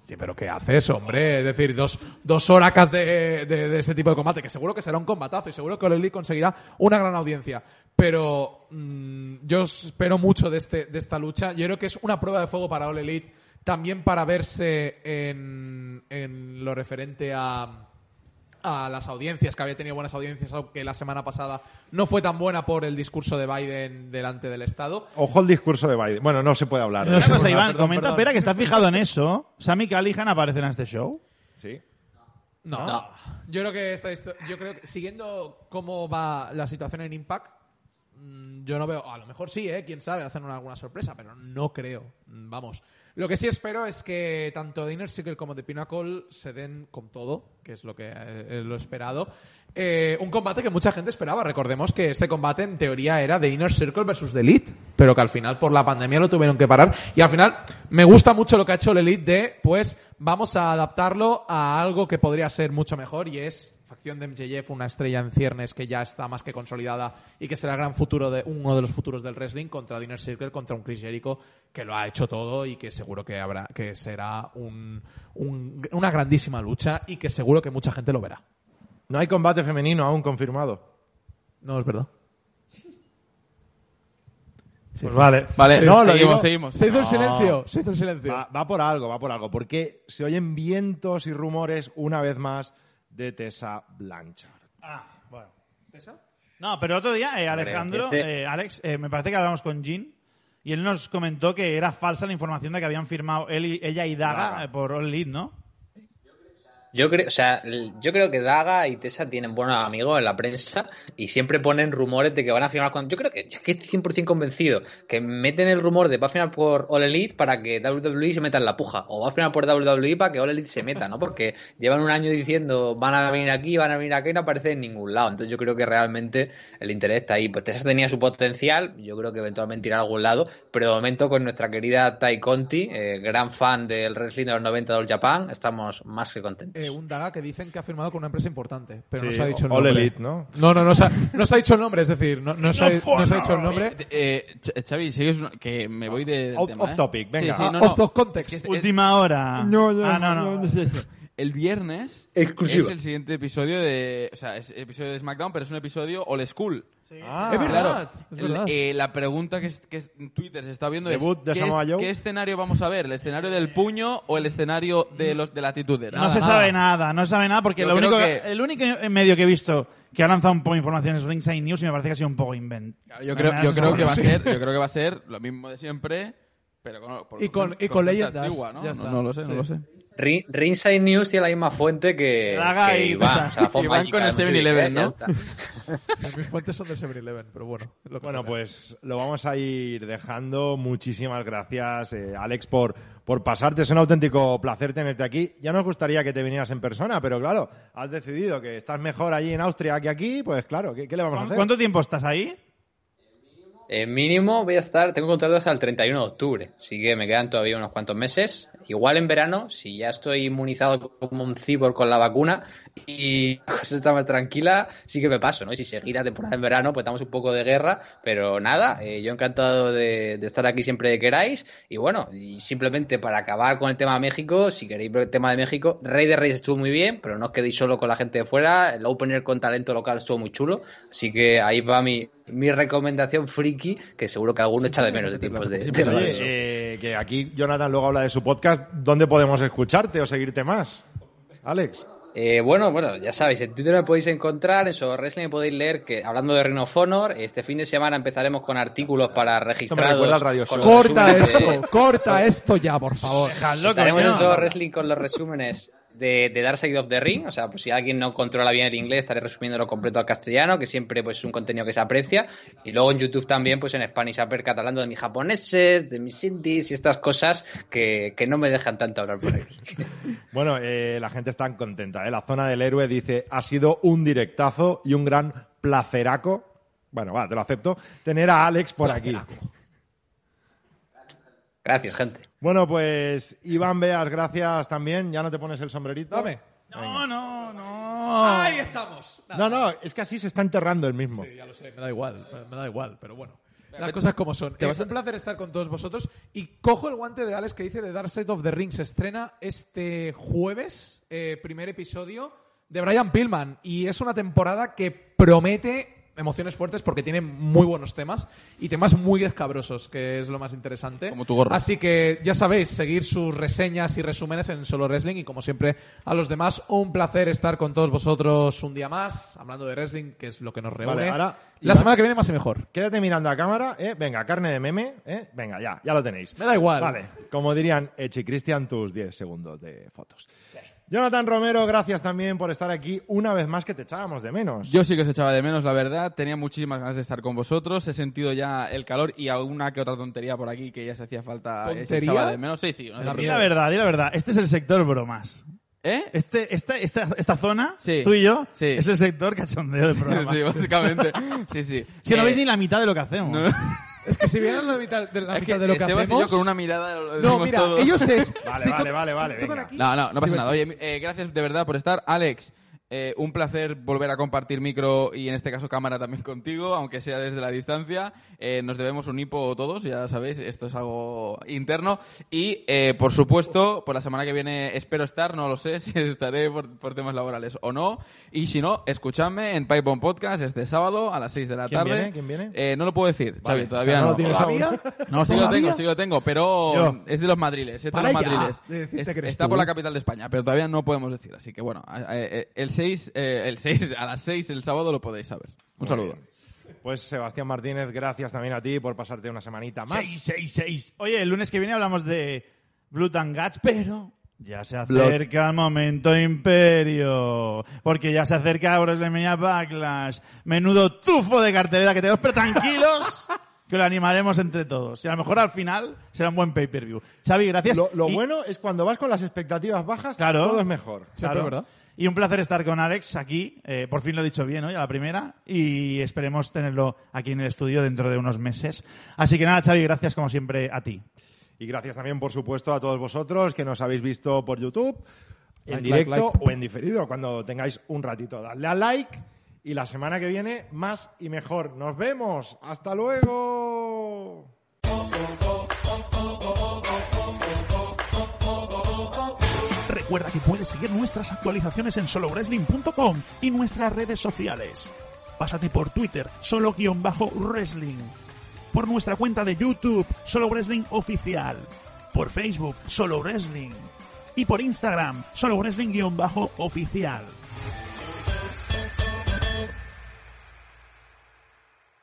Sí, pero ¿qué haces, hombre? Es decir, dos, dos horacas de, de, de ese tipo de combate, que seguro que será un combatazo y seguro que Elite conseguirá una gran audiencia. Pero mm, yo espero mucho de, este, de esta lucha. Yo creo que es una prueba de fuego para All Elite, también para verse en, en lo referente a a las audiencias, que había tenido buenas audiencias, aunque la semana pasada no fue tan buena por el discurso de Biden delante del Estado. Ojo el discurso de Biden. Bueno, no se puede hablar. Una cosa, Iván, perdón, comenta perdón. Pera que está fijado en eso. Sammy Callihan aparece en este show. Sí. No. Yo creo que esta yo creo que siguiendo cómo va la situación en Impact, mm, yo no veo, a lo mejor sí, eh, quién sabe, hacen una- alguna sorpresa, pero no creo. Mm, Vamos. Lo que sí espero es que tanto The Inner Circle como The Pinnacle se den con todo, que es lo que eh, lo esperado. Eh, un combate que mucha gente esperaba. Recordemos que este combate en teoría era The Inner Circle versus The Elite, pero que al final por la pandemia lo tuvieron que parar. Y al final me gusta mucho lo que ha hecho el Elite de, pues, vamos a adaptarlo a algo que podría ser mucho mejor y es de MJF, una estrella en ciernes que ya está más que consolidada y que será el gran futuro de uno de los futuros del wrestling contra The Inner Circle, contra un Chris Jericho que lo ha hecho todo y que seguro que habrá que será un- un- una grandísima lucha y que seguro que mucha gente lo verá. No hay combate femenino aún confirmado. No es verdad. Pues vale. Vale, No, lo seguimos, digo- seguimos. Se hizo el silencio, se hizo el silencio. Va, va por algo, va por algo. Porque se oyen vientos y rumores una vez más de Tessa Blanchard. Ah, bueno. No, pero otro día, eh, Alejandro, Este- eh, Alex, eh, me parece que hablamos con Jean y él nos comentó que era falsa la información de que habían firmado él y, ella y Daga Daga. eh, por All Elite, ¿no? Yo creo, o sea, yo creo que Daga y Tessa tienen buenos amigos en la prensa y siempre ponen rumores de que van a firmar con. Yo creo que, es que estoy 100% convencido que meten el rumor de va a firmar por All Elite para que WWE se meta en la puja o va a firmar por WWE para que All Elite se meta, ¿no? Porque llevan un año diciendo van a venir aquí, van a venir aquí y no aparece en ningún lado. Entonces yo creo que realmente el interés está ahí. Pues Tessa tenía su potencial, yo creo que eventualmente irá a algún lado, pero de momento con nuestra querida Tai Conti, eh, gran fan del wrestling de los 90 de All Japan, estamos más que contentos. Un Daga que dicen que ha firmado con una empresa importante, pero no Sí, se ha dicho el All nombre. Elite, ¿no? No, no, no se ha, no se ha dicho el nombre, es decir, no, no se, ha, no se ha dicho el nombre. Eh, eh, Ch- Xavi, sigues una- que me voy de, del Out- tema, off ¿eh? topic, venga. Sí, sí, Ah, no, no. off context. Es que Última hora. No, no, ah, no, no, no. no es eso. El viernes Exclusiva. es el siguiente episodio de. O sea, es episodio de SmackDown, pero es un episodio old school. Ah, Es verdad. Claro, es el- verdad. eh, la pregunta que, es- que es- en Twitter se está viendo Debut es de ¿qué, es-. ¿qué escenario vamos a ver? ¿El escenario del puño o el escenario de los de la atitudera? No se sabe nada, no se sabe nada porque lo único, que- el único medio que he visto que ha lanzado un poco de información es Ringside News y me parece que ha sido un poco invent. Claro, yo creo, yo creo que va a ser, yo creo que va a ser lo mismo de siempre, pero con, por- Y con- y con gente leyendas, antigua, ¿no? ya No- lo sé, Sí. no lo sé. Ri- Ringside News tiene la misma fuente que, Daga que y Iván, o sea, Iván mágica con el de 7-Eleven, ya ¿no? Mis fuentes son del 7-Eleven, pero bueno. lo Bueno, pues lo vamos a ir dejando. Muchísimas gracias, eh, Alex, por, por pasarte. Es un auténtico placer tenerte aquí. Ya nos gustaría que te vinieras en persona, pero claro, has decidido que estás mejor allí en Austria que aquí, pues claro, ¿qué, qué le vamos a ¿Cu- hacer? ¿Cuánto tiempo estás ahí? En mínimo voy a estar, tengo contrato hasta el 31 de octubre, así que me quedan todavía unos cuantos meses. Igual en verano, si ya estoy inmunizado como un cibor con la vacuna y la cosa está más tranquila, sí que me paso, ¿no? Y si seguir la temporada en verano, pues damos un poco de guerra, pero nada, eh, yo encantado de, de estar aquí siempre que queráis. Y bueno, y simplemente para acabar con el tema de México, si queréis ver el tema de México, Rey de Reyes estuvo muy bien, pero no os quedéis solo con la gente de fuera, el opener con talento local estuvo muy chulo, así que ahí va mi, mi recomendación friki, que seguro que alguno echa de menos de tiempos de, de Oye, que aquí Jonathan luego habla de su podcast. ¿Dónde podemos escucharte o seguirte más? Alex. Eh, bueno, bueno, ya sabéis, en Twitter me podéis encontrar, en Sobre Wrestling me podéis leer que, hablando de Ring of Honor, este fin de semana empezaremos con artículos para registrar. recuerda al Radio Show. Corta esto, corta esto ya, por favor. Estaremos en. Sobre Wrestling con los resúmenes de, de Dark Side of the Ring, o sea, pues si alguien no controla bien el inglés, estaré resumiéndolo completo al castellano, que siempre pues es un contenido que se aprecia, y luego en YouTube también, pues en Spanish Uppercut, hablando de mis japoneses, de mis indies y estas cosas que, que no me dejan tanto hablar por aquí. Bueno, eh, la gente está contenta. ¿eh? La zona del héroe dice, ha sido un directazo y un gran placeraco. Bueno, va, te lo acepto. Tener a Alex por aquí. Gracias, gente. Bueno, pues Iván Beas, gracias también. Ya no te pones el sombrerito. Dame. No, no, no. ¡Ahí estamos! No, no, es que así se está enterrando el mismo. Sí, ya lo sé, me da igual, me da igual, pero bueno. Las cosas como son. Te a- un placer estar con todos vosotros. Y cojo el guante de Alex que dice de Dark Side of the Ring. Se estrena este jueves, eh, primer episodio de Brian Pillman. Y es una temporada que promete emociones fuertes porque tiene muy buenos temas y temas muy escabrosos, que es lo más interesante. Como tu gorro. Así que ya sabéis, seguir sus reseñas y resúmenes en Solo Wrestling y como siempre a los demás, un placer estar con todos vosotros un día más, hablando de wrestling, que es lo que nos reúne. Vale, ahora- La semana que viene más y mejor. Quédate mirando a cámara, ¿eh? Venga, carne de meme, ¿eh? Venga, ya, ya lo tenéis. Me da igual. Vale, como dirían Echi y Cristian, tus 10 segundos de fotos. Jonathan Romero, gracias también por estar aquí una vez más que te echábamos de menos. Yo sí que os echaba de menos, la verdad. Tenía muchísimas ganas de estar con vosotros. He sentido ya el calor y alguna que otra tontería por aquí que ya se hacía falta. Se ¿Tontería? echaba de menos. Sí, sí. no Di la verdad, di la verdad. Este es el sector bromas. ¿Eh? Este, esta, esta, esta zona, Sí. tú y yo, Sí. es el sector cachondeo del programa. sí, básicamente. Sí, sí. Si no Eh, veis ni la mitad de lo que hacemos. no. Es que si vieran la mitad de, la Es mitad que de lo que Sebas hacemos... y yo con una mirada lo No, decimos mira, todo. ellos es... Vale, se vale, vale, vale, tocan venga. aquí. No, no, no pasa nada. Oye, eh, gracias de verdad por estar. Alex, eh, un placer volver a compartir micro y en este caso cámara también contigo, aunque sea desde la distancia. Eh, nos debemos un hipo todos, ya sabéis, esto es algo interno. Y, eh, por supuesto, por la semana que viene espero estar, no lo sé si estaré por, por temas laborales o no. Y si no, escuchadme en Pipe On Podcast este sábado a las 6 de la ¿Quién tarde. viene? ¿Quién viene? Eh, no lo puedo decir, Vale, Xavi, o todavía sea, no no. lo tienes. ¿Todavía? No, sí lo ¿Todavía? tengo, sí lo tengo, pero Yo. es de los madriles, es de Para los madriles. de Es- está tú. por la capital de España, pero todavía no podemos decir, así que bueno, eh, eh, el 6, eh, el 6 a las 6 el sábado lo podéis saber. Un saludo. Pues Sebastián Martínez, gracias también a ti por pasarte una semanita más. 666. Oye, el lunes que viene hablamos de Blood and Guts, pero ya se Blood. acerca el momento imperio. Porque ya se acerca WrestleMania Backlash. Menudo tufo de cartelera que tenemos, pero tranquilos. Que lo animaremos entre todos. Y a lo mejor al final será un buen pay-per-view. Xavi, gracias. Lo, lo Y- bueno es cuando vas con las expectativas bajas, Claro. todo es mejor. Siempre, ¿verdad? Y un placer estar con Alex aquí. Eh, por fin lo he dicho bien hoy, a la primera. Y esperemos tenerlo aquí en el estudio dentro de unos meses. Así que nada, Xavi, gracias como siempre a ti. Y gracias también, por supuesto, a todos vosotros que nos habéis visto por YouTube, en Like, directo like, like. o en diferido, cuando tengáis un ratito. Dadle a like y la semana que viene más y mejor. Nos vemos. Hasta luego. Recuerda que puedes seguir nuestras actualizaciones en solowrestling.com y nuestras redes sociales. Pásate por Twitter, solo-wrestling. Por nuestra cuenta de YouTube, Solo Wrestling Oficial. Por Facebook, Solo Wrestling. Y por Instagram, Solo Wrestling-oficial.